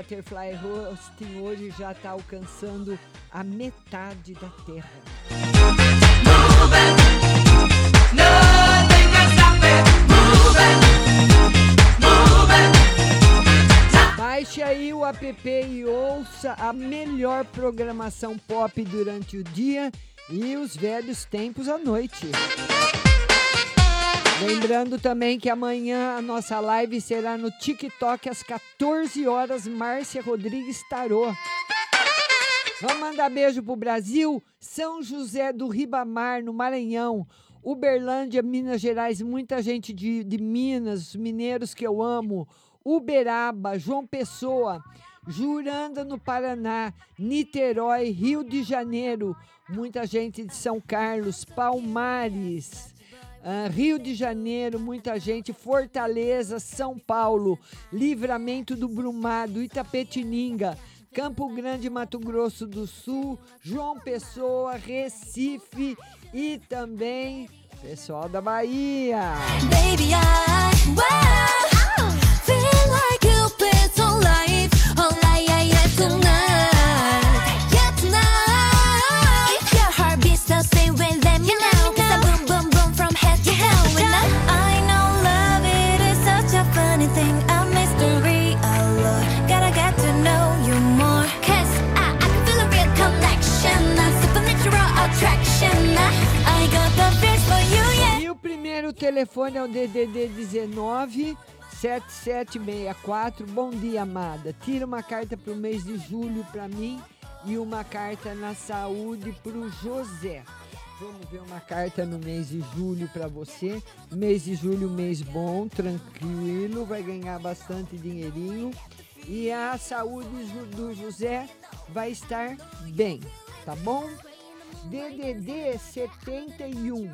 Speaker 8: Butterfly Hosting hoje já está alcançando a metade da Terra. Baixe aí o app e ouça a melhor programação pop durante o dia e os velhos tempos à noite. Lembrando também que amanhã a nossa live será no TikTok às 14 horas, Márcia Rodrigues Tarô. Vamos mandar beijo pro Brasil, São José do Ribamar, no Maranhão, Uberlândia, Minas Gerais, muita gente de, de Minas, os mineiros que eu amo, Uberaba, João Pessoa, Juranda, no Paraná, Niterói, Rio de Janeiro, muita gente de São Carlos, Palmares. Ah, Rio de Janeiro, muita gente, Fortaleza, São Paulo, Livramento do Brumado, Itapetininga, Campo Grande, Mato Grosso do Sul, João Pessoa, Recife. E também pessoal da Bahia.
Speaker 7: Baby, I wow,
Speaker 8: telefone é o DDD 19 7764. Bom dia, amada. Tira uma carta para o mês de julho para mim e uma carta na saúde para o José. Vamos ver uma carta no mês de julho para você. Mês de julho, mês bom, tranquilo, vai ganhar bastante dinheirinho. E a saúde do José vai estar bem, tá bom? DDD 71,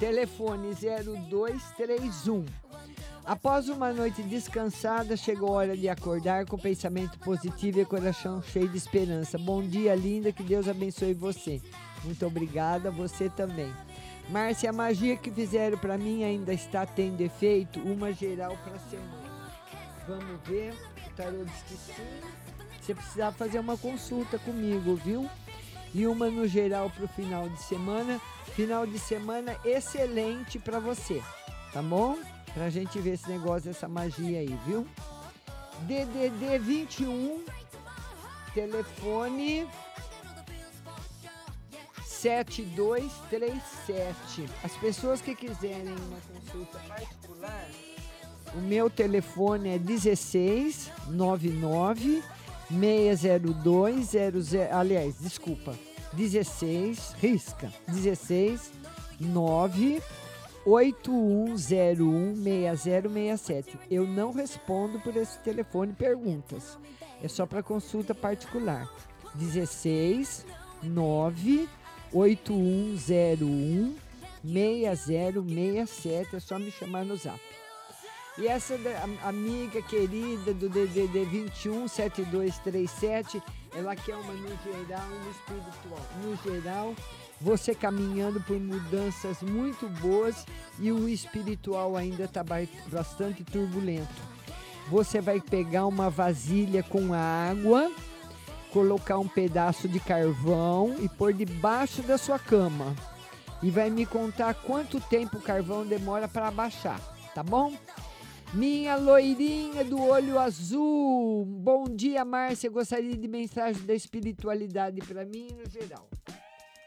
Speaker 8: telefone 0231. Após uma noite descansada, chegou a hora de acordar com pensamento positivo e coração cheio de esperança. Bom dia, linda, que Deus abençoe você. Muito obrigada, você também. Márcia, a magia que fizeram para mim ainda está tendo efeito? Uma geral para semana. Vamos ver. O tarô que sim. Você precisar fazer uma consulta comigo, viu? E uma no geral para o final de semana. Final de semana excelente para você, tá bom? Pra gente ver esse negócio, essa magia aí, viu? DDD 21, telefone 7237. As pessoas que quiserem uma consulta particular, o meu telefone é 1699 602 00, aliás, desculpa, 16, risca, 16 9 81016067. Eu não respondo por esse telefone perguntas. É só para consulta particular. 16 9 8101 6067. É só me chamar no zap. E essa amiga querida do DDD 21 7237, ela quer uma no geral no espiritual. No geral, você caminhando por mudanças muito boas e o espiritual ainda está bastante turbulento. Você vai pegar uma vasilha com água, colocar um pedaço de carvão e pôr debaixo da sua cama. E vai me contar quanto tempo o carvão demora para abaixar, tá bom? Minha loirinha do olho azul. Bom dia, Márcia. Gostaria de mensagem da espiritualidade para mim no geral.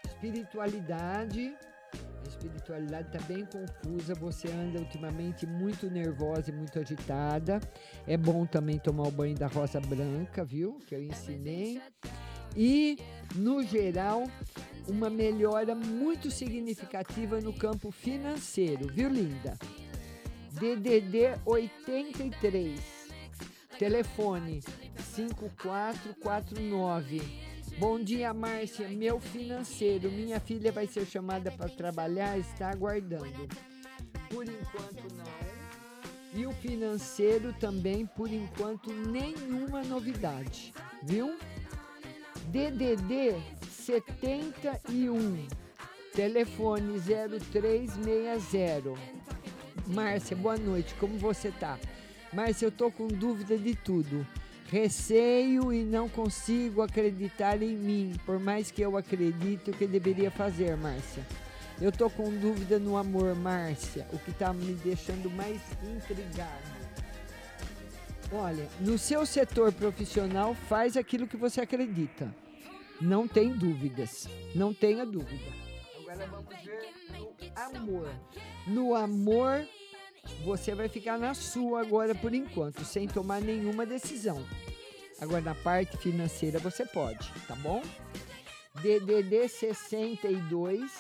Speaker 8: Espiritualidade. A espiritualidade está bem confusa. Você anda ultimamente muito nervosa e muito agitada. É bom também tomar o banho da rosa branca, viu? Que eu ensinei. E, no geral, uma melhora muito significativa no campo financeiro, viu, linda? DDD 83. Telefone 5449. Bom dia, Márcia. Meu financeiro. Minha filha vai ser chamada para trabalhar, está aguardando. Por enquanto, não. E o financeiro também, por enquanto, nenhuma novidade, viu? DDD 71. Telefone 0360. Márcia, boa noite. Como você tá? Márcia, eu tô com dúvida de tudo. Receio e não consigo acreditar em mim, por mais que eu acredite o que deveria fazer, Márcia. Eu tô com dúvida no amor, Márcia, o que tá me deixando mais intrigado. Olha, no seu setor profissional, faz aquilo que você acredita. Não tem dúvidas. Não tenha dúvida. Agora vamos ver no amor. No amor, você vai ficar na sua agora por enquanto, sem tomar nenhuma decisão. Agora na parte financeira você pode, tá bom? DDD 62,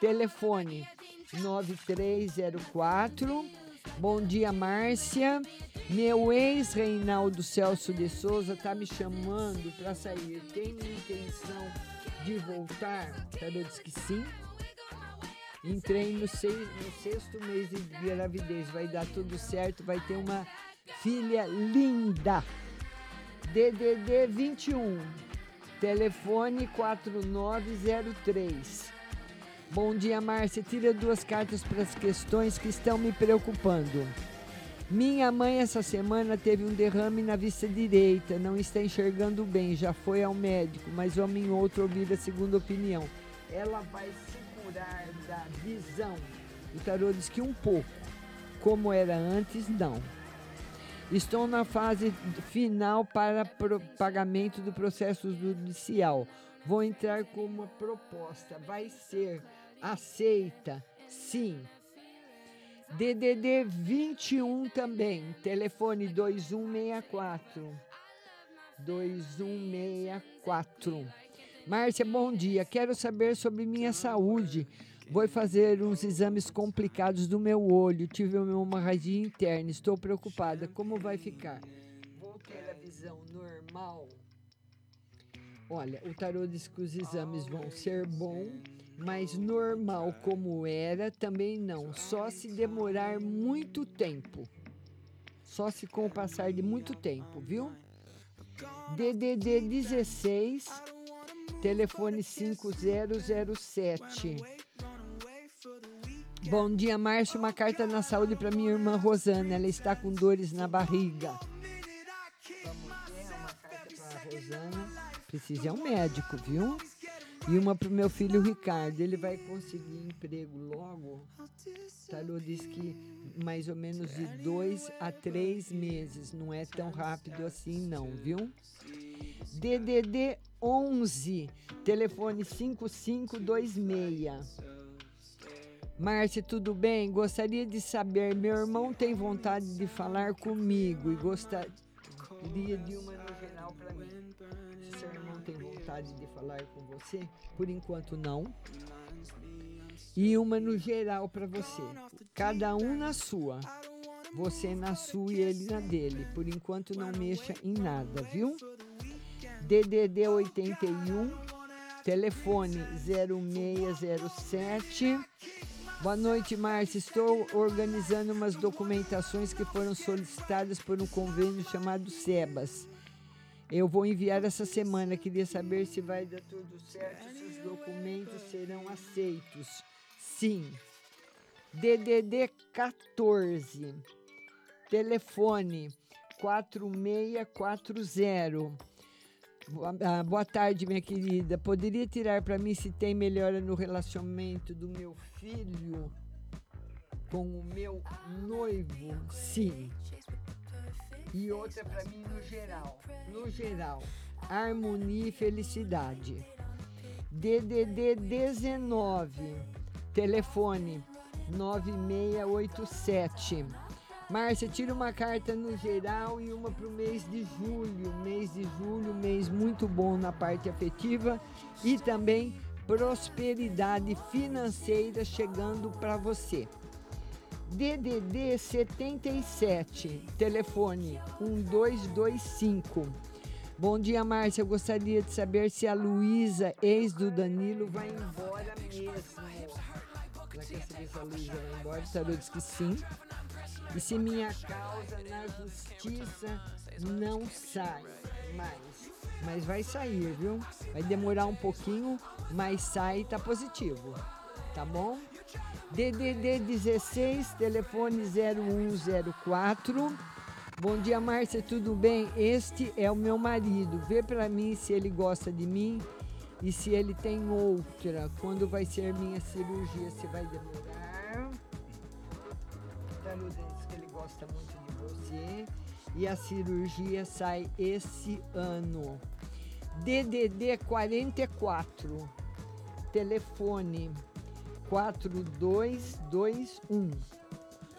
Speaker 8: telefone 9304. Bom dia, Márcia. Meu ex Reinaldo Celso de Souza tá me chamando para sair. Tem intenção de voltar? Tarô diz que sim. Entrei no, seis- no sexto mês de gravidez. Vai dar tudo certo. Vai ter uma filha linda. DDD 21. Telefone 4903. Bom dia, Márcia. Tira duas cartas para as questões que estão me preocupando. Minha mãe essa semana teve um derrame na vista direita, não está enxergando bem, já foi ao médico, mas homem outro ouvir a segunda opinião. Ela vai se curar visão. O tarô diz que um pouco. Como era antes, não. Estou na fase final para pagamento do processo judicial. Vou entrar com uma proposta. Vai ser aceita? Sim. DDD 21 também. Telefone 2164. 2164. Márcia, bom dia. Quero saber sobre minha saúde. Vou fazer uns exames complicados do meu olho. Tive uma hemorragia interna. Estou preocupada. Como vai ficar? Vou ter a visão normal. Olha, o tarô diz que os exames vão ser bons, mas normal como era também não. Só se demorar muito tempo. só se com o passar de muito tempo, viu? DDD 16, telefone 5007. Bom dia, Márcio. Uma carta na saúde para minha irmã Rosana. Ela está com dores na barriga. Rosana. Precisa é um médico, viu? E uma para o meu filho Ricardo. Ele vai conseguir emprego logo. Tarô diz que mais ou menos de dois a três meses. Não é tão rápido assim, não, viu? DDD 11, telefone 5526. Márcia, tudo bem? Gostaria de saber, meu irmão tem vontade de falar comigo e gostaria de uma no geral para mim. Se seu irmão tem vontade de falar com você, por enquanto não. E uma no geral para você. Cada um na sua. Você na sua e ele na dele. Por enquanto não mexa em nada, viu? DDD 81, telefone 0607. Boa noite, Márcia. Estou organizando umas documentações que foram solicitadas por um convênio chamado SEBAS. Eu vou enviar essa semana. Queria saber se vai dar tudo certo, se os documentos serão aceitos. Sim. DDD 14, telefone 4640. Boa, ah, boa tarde, minha querida. Poderia tirar para mim se tem melhora no relacionamento do meu filho com o meu noivo? Sim. E outra para mim no geral. No geral, harmonia e felicidade. DDD 19, telefone 9687. Márcia, tira uma carta no geral e uma para o mês de julho. Mês de julho, mês muito bom na parte afetiva e também prosperidade financeira chegando para você. DDD 77, telefone 1225. Bom dia, Márcia. Eu gostaria de saber se a Luísa, ex do Danilo, vai embora mesmo. Já quer saber se a Luísa vai embora? O tarô diz que sim. E se minha causa na justiça não sai mais. Mas vai sair, viu? Vai demorar um pouquinho, mas sai tá positivo. Tá bom? DDD 16, telefone 0104. Bom dia, Márcia, tudo bem? Este é o meu marido. Vê para mim se ele gosta de mim e se ele tem outra. Quando vai ser minha cirurgia? Se vai demorar? Que ele gosta muito de você e a cirurgia sai esse ano. DDD 44, telefone 4221.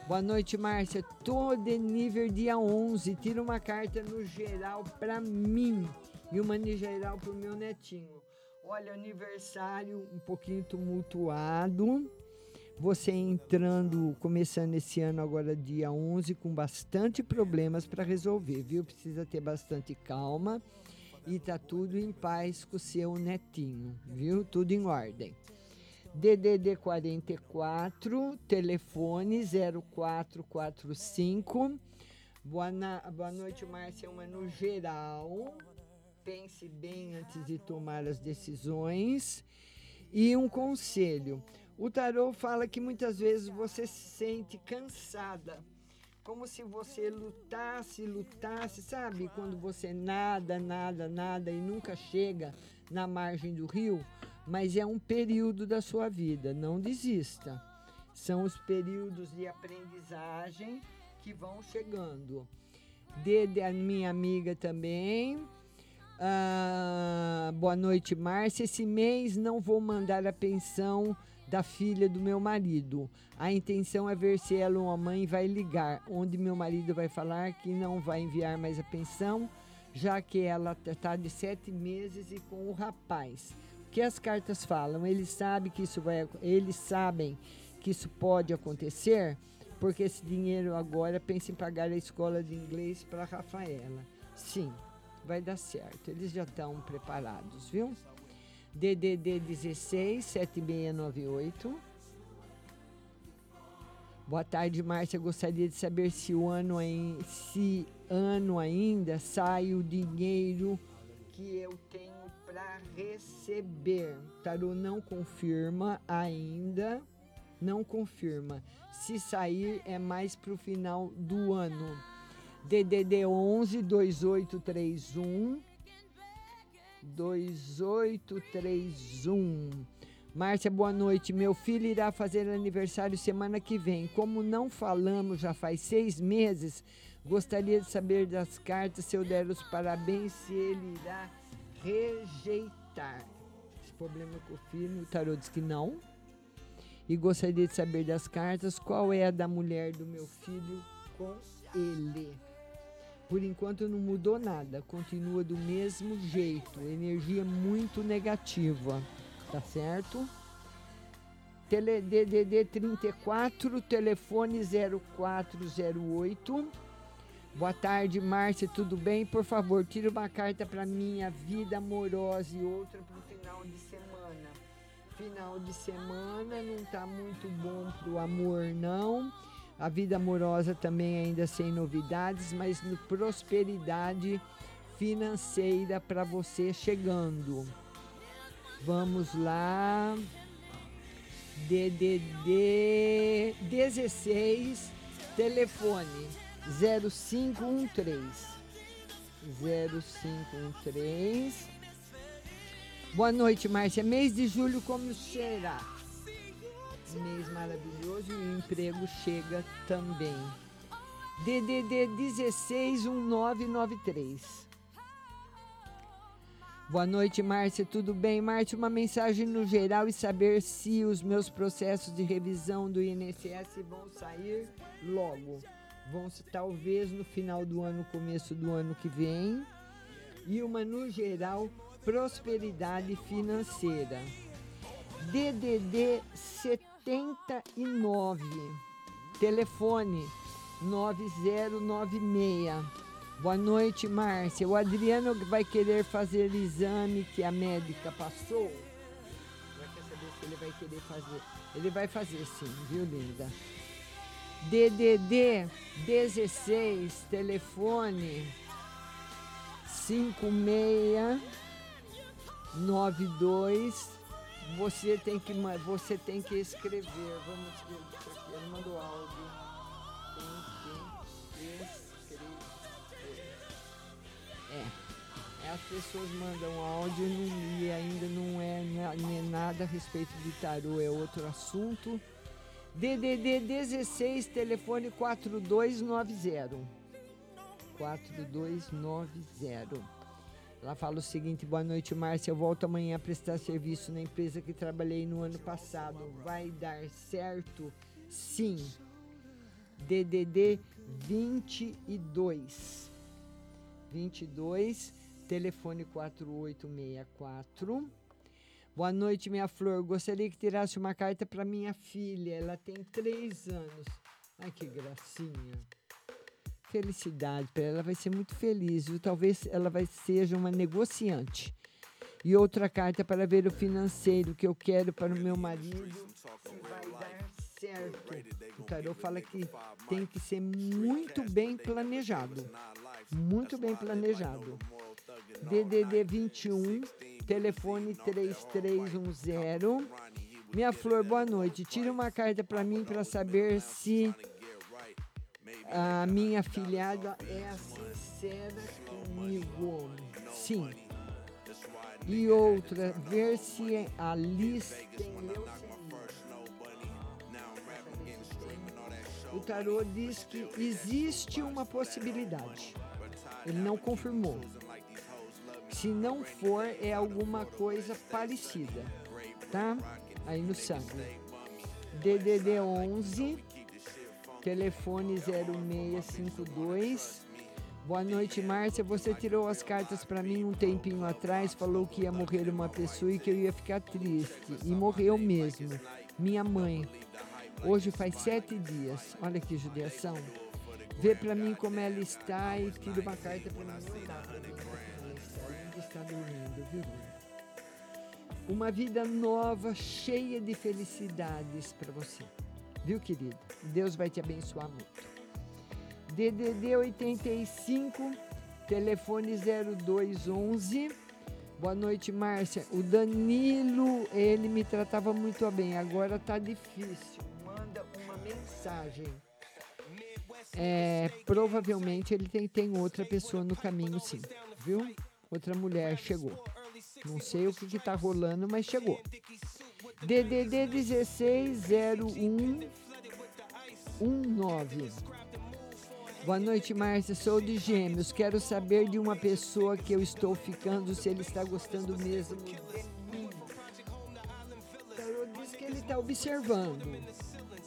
Speaker 8: Boa noite, Márcia. Tô de nível dia 11. Tira uma carta no geral para mim e uma no geral pro meu netinho. Olha, aniversário um pouquinho tumultuado. Você entrando, começando esse ano agora dia 11 com bastante problemas para resolver, viu? Precisa ter bastante calma e tá tudo em paz com o seu netinho, viu? Tudo em ordem. DDD 44, telefone 0445. Boa, na, boa noite, Márcia. Uma no geral. Pense bem antes de tomar as decisões. E um conselho: o tarô fala que muitas vezes você se sente cansada, como se você lutasse, lutasse, sabe? Quando você nada, nada, nada e nunca chega na margem do rio, mas é um período da sua vida, não desista. São os períodos de aprendizagem que vão chegando. Dede a minha amiga também. Ah, boa noite, Márcia. Esse mês não vou mandar a pensão da filha do meu marido. A intenção é ver se ela ou a mãe vai ligar, onde meu marido vai falar que não vai enviar mais a pensão, já que ela está de sete meses e com o rapaz. O que as cartas falam? Eles sabem que isso vai, eles sabem que isso pode acontecer, porque esse dinheiro agora pensa em pagar a escola de inglês para Rafaela. Sim, vai dar certo. Eles já estão preparados, viu? DDD 16 7698. Boa tarde, Márcia. Gostaria de saber se o ano, se ano ainda sai o dinheiro que eu tenho para receber. Tarô não confirma ainda, não confirma. Se sair é mais para o final do ano. DDD 11 2831 2831. Márcia, boa noite. Meu filho irá fazer aniversário semana que vem. Como não falamos já faz seis meses, gostaria de saber das cartas se eu der os parabéns, se ele irá rejeitar. Esse problema com o filho, o tarô diz que não. E gostaria de saber das cartas qual é a da mulher do meu filho com ele. Por enquanto não mudou nada, continua do mesmo jeito, energia muito negativa, tá certo? Tele, DDD 34, telefone 0408. Boa tarde, Márcia, tudo bem? Por favor, tira uma carta para minha vida amorosa e outra para o final de semana. Final de semana não tá muito bom pro amor, não. A vida amorosa também ainda sem novidades, mas no prosperidade financeira para você chegando. Vamos lá. DDD 16, telefone 0513. 0513. Boa noite, Márcia. Mês de julho, como será? Mês maravilhoso e o emprego chega também. DDD 161993. Boa noite, Márcia. Tudo bem? Márcia, uma mensagem no geral e saber se os meus processos de revisão do INSS vão sair logo. Vão talvez no final do ano, começo do ano que vem. E uma no geral, prosperidade financeira. DDD 79. Telefone 9096. Boa noite, Márcia. O Adriano vai querer fazer exame que a médica passou. Vai quer saber se ele vai querer fazer. Ele vai fazer sim, viu, linda? DDD 16, telefone 5692. Você tem que você tem que escrever. Vamos escrever isso aqui. Ele mandou áudio. Tem que escrever. É. As pessoas mandam áudio e ainda não é, não é nada a respeito de tarô, é outro assunto. DDD 16, telefone 4290. 4290. Ela fala o seguinte: boa noite, Márcia. Eu volto amanhã a prestar serviço na empresa que trabalhei no ano passado. Vai dar certo? Sim. DDD 22. 22, telefone 4864. Boa noite, minha flor. Gostaria que tirasse uma carta para minha filha. Ela tem três anos. Ai, que gracinha. Felicidade para ela. Vai ser muito feliz. Viu? Talvez ela vai seja uma negociante. E outra carta para ver o financeiro que eu quero para o meu marido. Se vai dar certo. O tarô fala que tem que ser muito bem planejado. Muito bem planejado. DDD 21, telefone 3310. Minha flor, boa noite. Tira uma carta para mim para saber se a minha filhada é sincera comigo. Sim. E outra, ver se a Liz tem. O tarô diz que existe uma possibilidade. Ele não confirmou. Se não for, é alguma coisa parecida, tá? Aí no sangue. DDD 11, telefone 0652. Boa noite, Márcia. Você tirou as cartas para mim um tempinho atrás, falou que ia morrer uma pessoa e que eu ia ficar triste. E morreu mesmo. Minha mãe. Hoje faz sete dias. Olha que judiação. Vê para mim como ela está e tira uma carta para mim. Está dormindo, viu? Uma vida nova, cheia de felicidades para você. Viu, querida? Deus vai te abençoar muito. DDD 85, telefone 0211. Boa noite, Márcia. O Danilo, ele me tratava muito bem, agora tá difícil. Manda uma mensagem. É, provavelmente ele tem, tem outra pessoa no caminho, sim, viu? Outra mulher chegou. Não sei o que, que tá rolando, mas chegou. DDD 160119. Boa noite, Márcia. Sou de Gêmeos. Quero saber de uma pessoa que eu estou ficando, se ele está gostando mesmo de mim. Diz que ele está observando.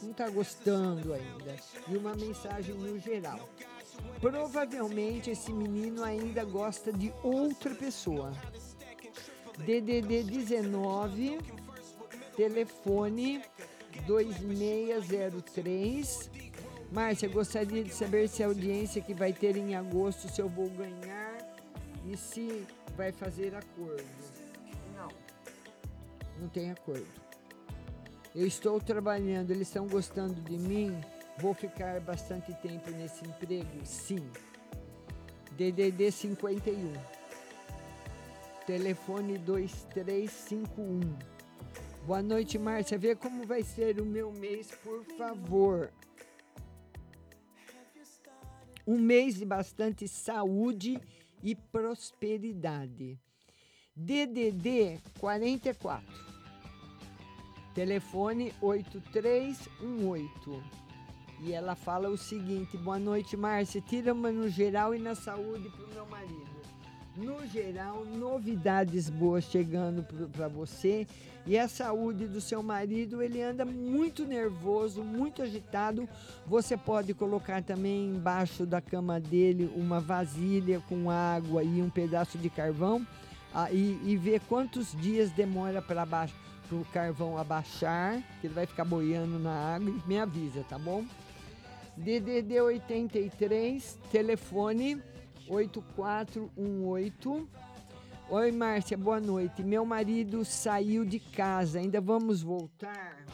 Speaker 8: Não está gostando ainda. E uma mensagem no geral. Provavelmente esse menino ainda gosta de outra pessoa. DDD 19, telefone 2603. Márcia, gostaria de saber se a audiência que vai ter em agosto, se eu vou ganhar e se vai fazer acordo. Não. Não tem acordo. Eu estou trabalhando, eles estão gostando de mim. Vou ficar bastante tempo nesse emprego? Sim. DDD 51. Telefone 2351. Boa noite, Márcia. Vê como vai ser o meu mês, por favor. Um mês de bastante saúde e prosperidade. DDD 44. Telefone 8318. E ela fala o seguinte: Boa noite, Márcia. Tira uma no geral e na saúde para o meu marido. No geral, novidades boas chegando para você. E a saúde do seu marido, ele anda muito nervoso, muito agitado. Você pode colocar também embaixo da cama dele uma vasilha com água e um pedaço de carvão ah, e, ver quantos dias demora para baixo o carvão abaixar, que ele vai ficar boiando na água. Me avisa, tá bom? DDD 83, telefone 8418. Oi, Márcia, boa noite. Meu marido saiu de casa, ainda vamos voltar?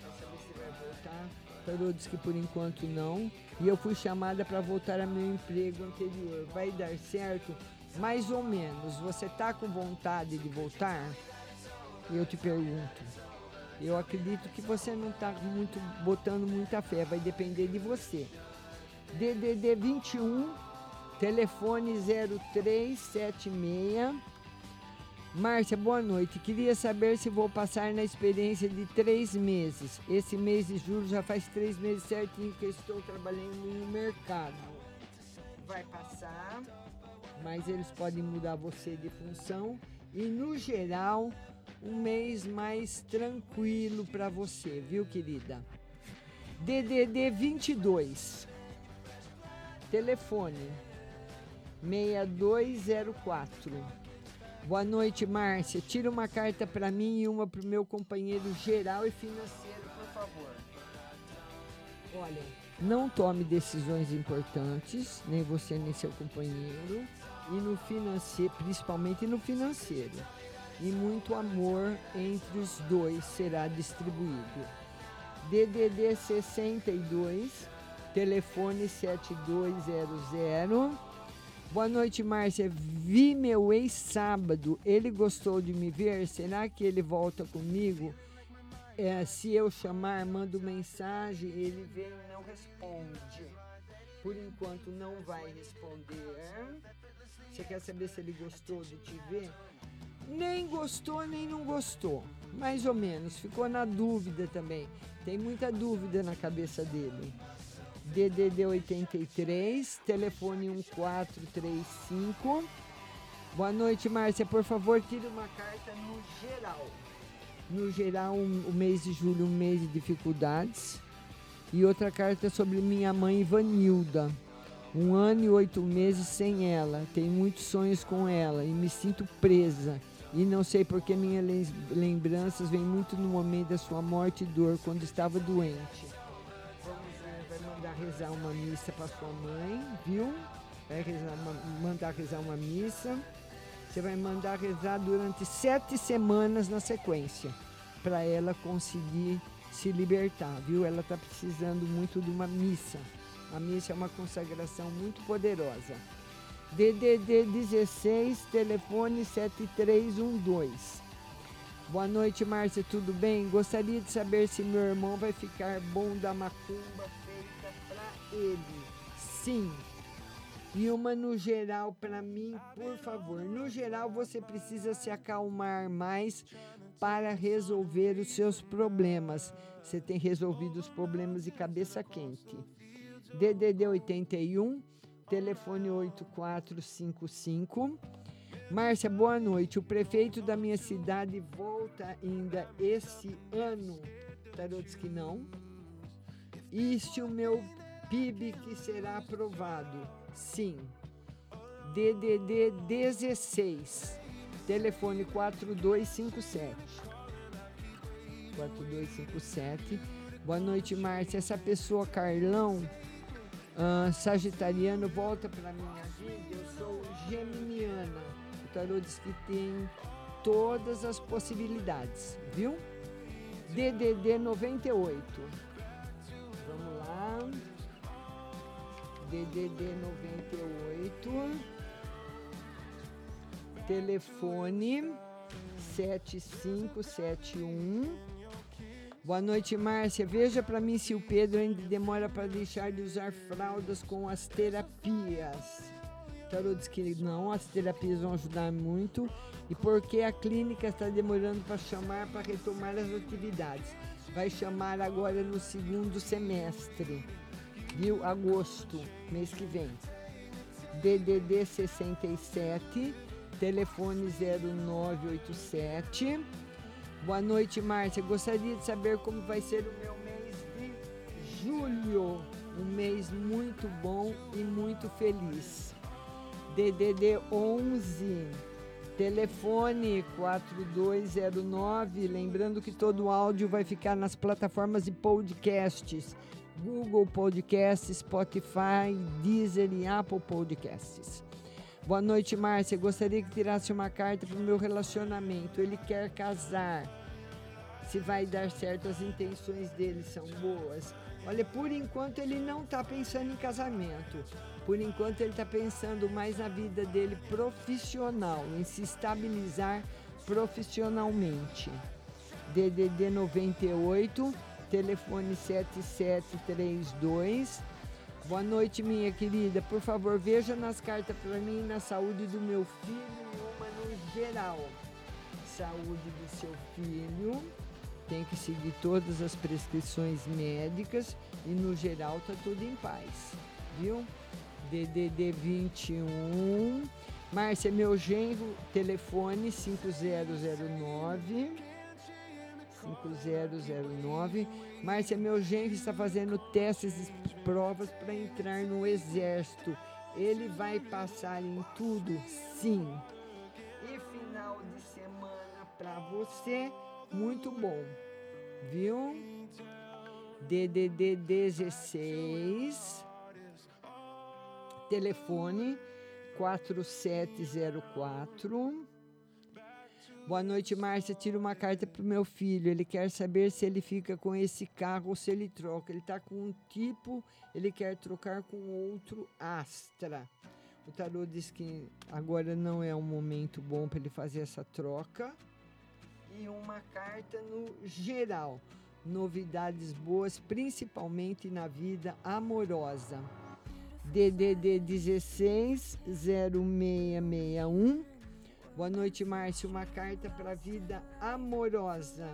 Speaker 8: Vai saber se vai voltar. Tarô diz que por enquanto não. E eu fui chamada para voltar ao meu emprego anterior. Vai dar certo? Mais ou menos. Você tá com vontade de voltar? Eu te pergunto. Eu acredito que você não está muito botando muita fé, vai depender de você. DDD 21 telefone 0376. Márcia, boa noite. Queria saber se vou passar na experiência de três meses. Esse mês de julho já faz três meses certinho que eu estou trabalhando no mercado. Vai passar, mas eles podem mudar você de função. E no geral, um mês mais tranquilo para você, viu, querida? DDD 22. Telefone 6204. Boa noite, Márcia. Tira uma carta para mim e uma para o meu companheiro geral e financeiro, por favor. Olha, não tome decisões importantes, nem você nem seu companheiro, e no financeiro, principalmente no financeiro. E muito amor entre os dois será distribuído. DDD 62, telefone 7200 Boa noite, Márcia. Vi meu ex sábado. Ele gostou de me ver. Será que ele volta comigo? É, se eu chamar, mando mensagem, ele vem e não responde. Por enquanto não vai responder. Você quer saber se ele gostou de te ver? Nem gostou, nem não gostou. Mais ou menos. Ficou na dúvida também. Tem muita dúvida na cabeça dele. DDD 83, telefone 1435. Boa noite, Márcia. Por favor, tire uma carta no geral. No geral, um, o mês de julho, um mês de dificuldades. E outra carta sobre minha mãe, Ivanilda. Um ano e oito meses sem ela. Tenho muitos sonhos com ela e me sinto presa. E não sei porque minhas lembranças vêm muito no momento da sua morte e dor, quando estava doente rezar uma missa para sua mãe, viu? Vai rezar mandar rezar uma missa. Você vai mandar rezar durante sete semanas na sequência, para ela conseguir se libertar, viu? Ela está precisando muito de uma missa. A missa é uma consagração muito poderosa. DDD 16, telefone 7312. Boa noite, Márcia, tudo bem? Gostaria de saber se meu irmão vai ficar bom da macumba ele. Sim. E uma no geral para mim, por favor. No geral, você precisa se acalmar mais para resolver os seus problemas. Você tem resolvido os problemas de cabeça quente. DDD 81, telefone 8455. Márcia, boa noite. O prefeito da minha cidade volta ainda esse ano. Tarô diz que não. E se o meu PIB que será aprovado? Sim. DDD 16, telefone 4257. 4257. Boa noite, Márcia. Essa pessoa, Carlão, ah, sagitariano, volta para minha vida. Eu sou geminiana. O tarô diz que tem todas as possibilidades, viu? DDD 98. Vamos lá. DDD 98. Telefone 7571. Boa noite, Márcia. Veja para mim se o Pedro ainda demora para deixar de usar fraldas com as terapias. Tarô diz que não, as terapias vão ajudar muito. E porque a clínica está demorando para chamar para retomar as atividades. Vai chamar agora no segundo semestre, viu? Agosto, mês que vem. DDD 67, telefone 0987. Boa noite, Márcia. Gostaria de saber como vai ser o meu mês de julho. Um mês muito bom e muito feliz. DDD 11, telefone 4209. Lembrando que todo o áudio vai ficar nas plataformas de podcasts: Google Podcasts, Spotify, Deezer e Apple Podcasts. Boa noite, Márcia. Gostaria que tirasse uma carta para o meu relacionamento. Ele quer casar. Se vai dar certo, as intenções dele são boas. Olha, por enquanto ele não está pensando em casamento. Por enquanto ele está pensando mais na vida dele profissional, em se estabilizar profissionalmente. DDD 98, telefone 7732. Boa noite, minha querida. Por favor, veja nas cartas para mim na saúde do meu filho e uma no geral. Saúde do seu filho. Tem que seguir todas as prescrições médicas e no geral tá tudo em paz, viu? DDD 21. Márcia, meu genro, telefone 5009 5009. Márcia, meu genro está fazendo testes e provas para entrar no exército. Ele vai passar em tudo? Sim. E final de semana para você, muito bom. Viu? DDD 16. Telefone 4704. Boa noite, Márcia. Tira uma carta para o meu filho. Ele quer saber se ele fica com esse carro ou se ele troca. Ele está com um tipo, ele quer trocar com outro Astra. O tarô diz que agora não é um momento bom para ele fazer essa troca. E uma carta no geral. Novidades boas, principalmente na vida amorosa. DDD 16 0661 Boa noite, Márcio. Uma carta para a vida amorosa.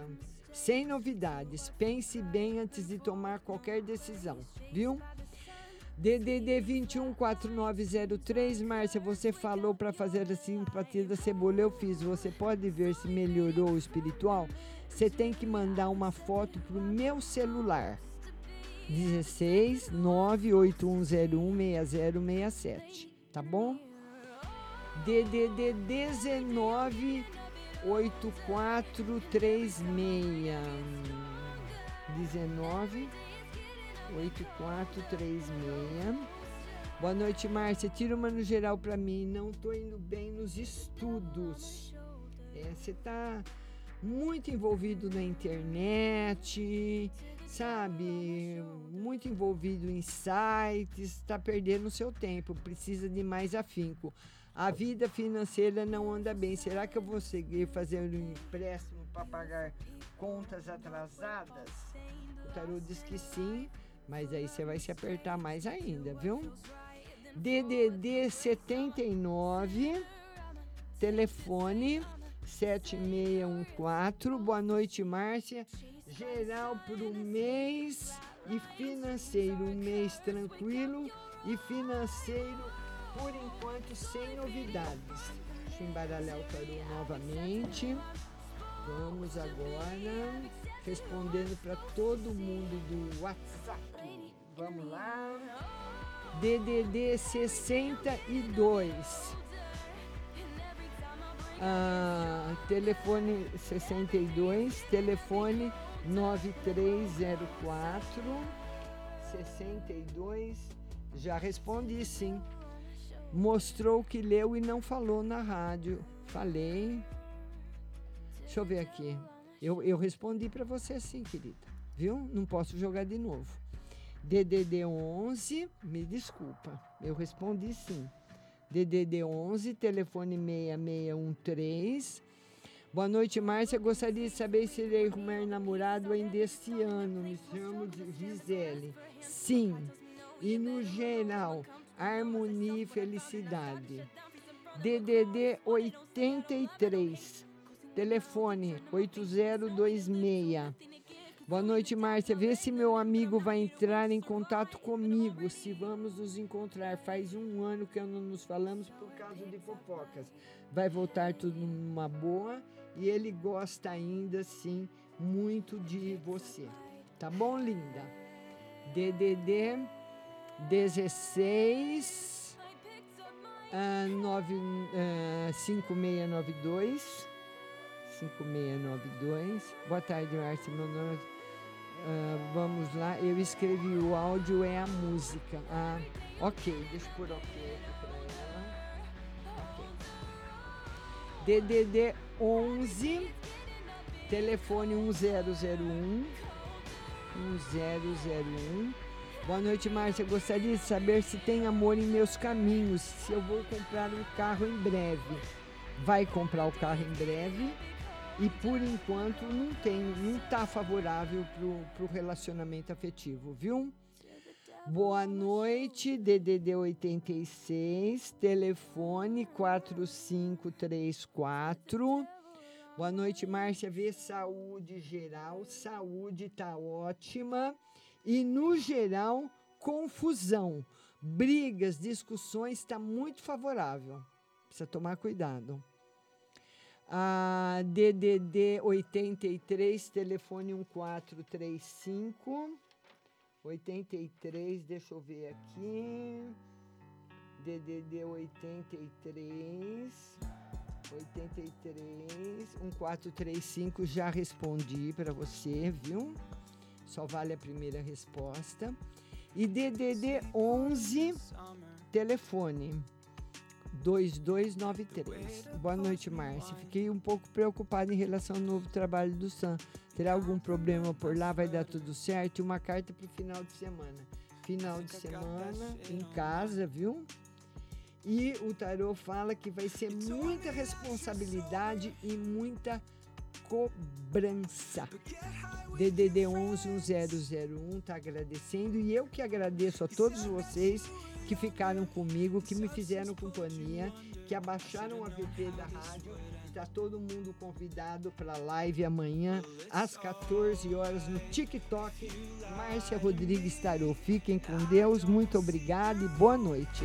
Speaker 8: Sem novidades. Pense bem antes de tomar qualquer decisão, viu? DDD 214903, Márcia, você falou para fazer a simpatia da cebola, eu fiz. Você pode ver se melhorou o espiritual? Você tem que mandar uma foto pro meu celular. 16 98101 6067, tá bom? DDD 19 8436 19 8436 Boa noite, Márcia. Tira uma no geral para mim. Não tô indo bem nos estudos. É, você tá muito envolvido na internet, sabe? Muito envolvido em sites, está perdendo seu tempo, precisa de mais afinco. A vida financeira não anda bem. Será que eu vou seguir fazendo um empréstimo para pagar contas atrasadas? O tarô diz que sim, mas aí você vai se apertar mais ainda, viu? DDD 79, telefone 7614. Boa noite, Márcia. Geral para o mês e financeiro. Um mês tranquilo e financeiro, por enquanto, sem novidades. Deixa eu embaralhar o tarô novamente. Vamos agora respondendo para todo mundo do WhatsApp. Vamos lá. DDD 62. Ah, telefone 62, telefone 9304 62. Já respondi sim. Mostrou que leu e não falou na rádio. Falei. Deixa eu ver aqui. Eu, eu respondi para você sim, querida. Viu? Não posso jogar de novo. DDD 11, me desculpa. Eu respondi sim. DDD 11, telefone 6613. Boa noite, Márcia. Gostaria de saber se irei arrumar namorado ainda este ano. Me chamo de Gisele. Sim. E no geral, harmonia e felicidade. DDD 83, telefone 8026. Boa noite, Márcia. Vê se meu amigo vai entrar em contato comigo, se vamos nos encontrar. Faz um ano que não nos falamos por causa de fofocas. Vai voltar tudo numa boa e ele gosta ainda, sim, muito de você. Tá bom, linda? DDD 16 uh, 9, uh, 5692 5692. Boa tarde, é Uh, vamos lá, eu escrevi o áudio é a música. Ah, ok, deixa eu pôr ok aqui pra ela. Okay. DDD 11, telefone 1001. 1001. Boa noite, Márcia. Gostaria de saber se tem amor em meus caminhos, se eu vou comprar um carro em breve. Vai comprar o carro em breve e por enquanto não tem, não está favorável para o relacionamento afetivo, viu? Boa noite, DDD 86, telefone 4534. Boa noite, Márcia. Vê saúde geral, saúde tá ótima e no geral confusão, brigas, discussões está muito favorável. Precisa tomar cuidado a DDD 83, telefone 1435. 83, deixa eu ver aqui. DDD 83. 83 1435 já respondi para você, viu? Só vale a primeira resposta. E DDD 11 telefone 2293. Boa noite, Márcia. Fiquei um pouco preocupada em relação ao novo trabalho do Sam. Terá algum problema por lá? Vai dar tudo certo? Uma carta para o final de semana. Final de semana em casa, viu? E o tarô fala que vai ser muita responsabilidade e muita cobrança. DDD 11 1001 tá agradecendo e eu que agradeço a todos vocês que ficaram comigo, que me fizeram companhia, que abaixaram o app da rádio. Está todo mundo convidado para a live amanhã às 14 horas no TikTok. Márcia Rodrigues Tarô. Fiquem com Deus, muito obrigado e boa noite.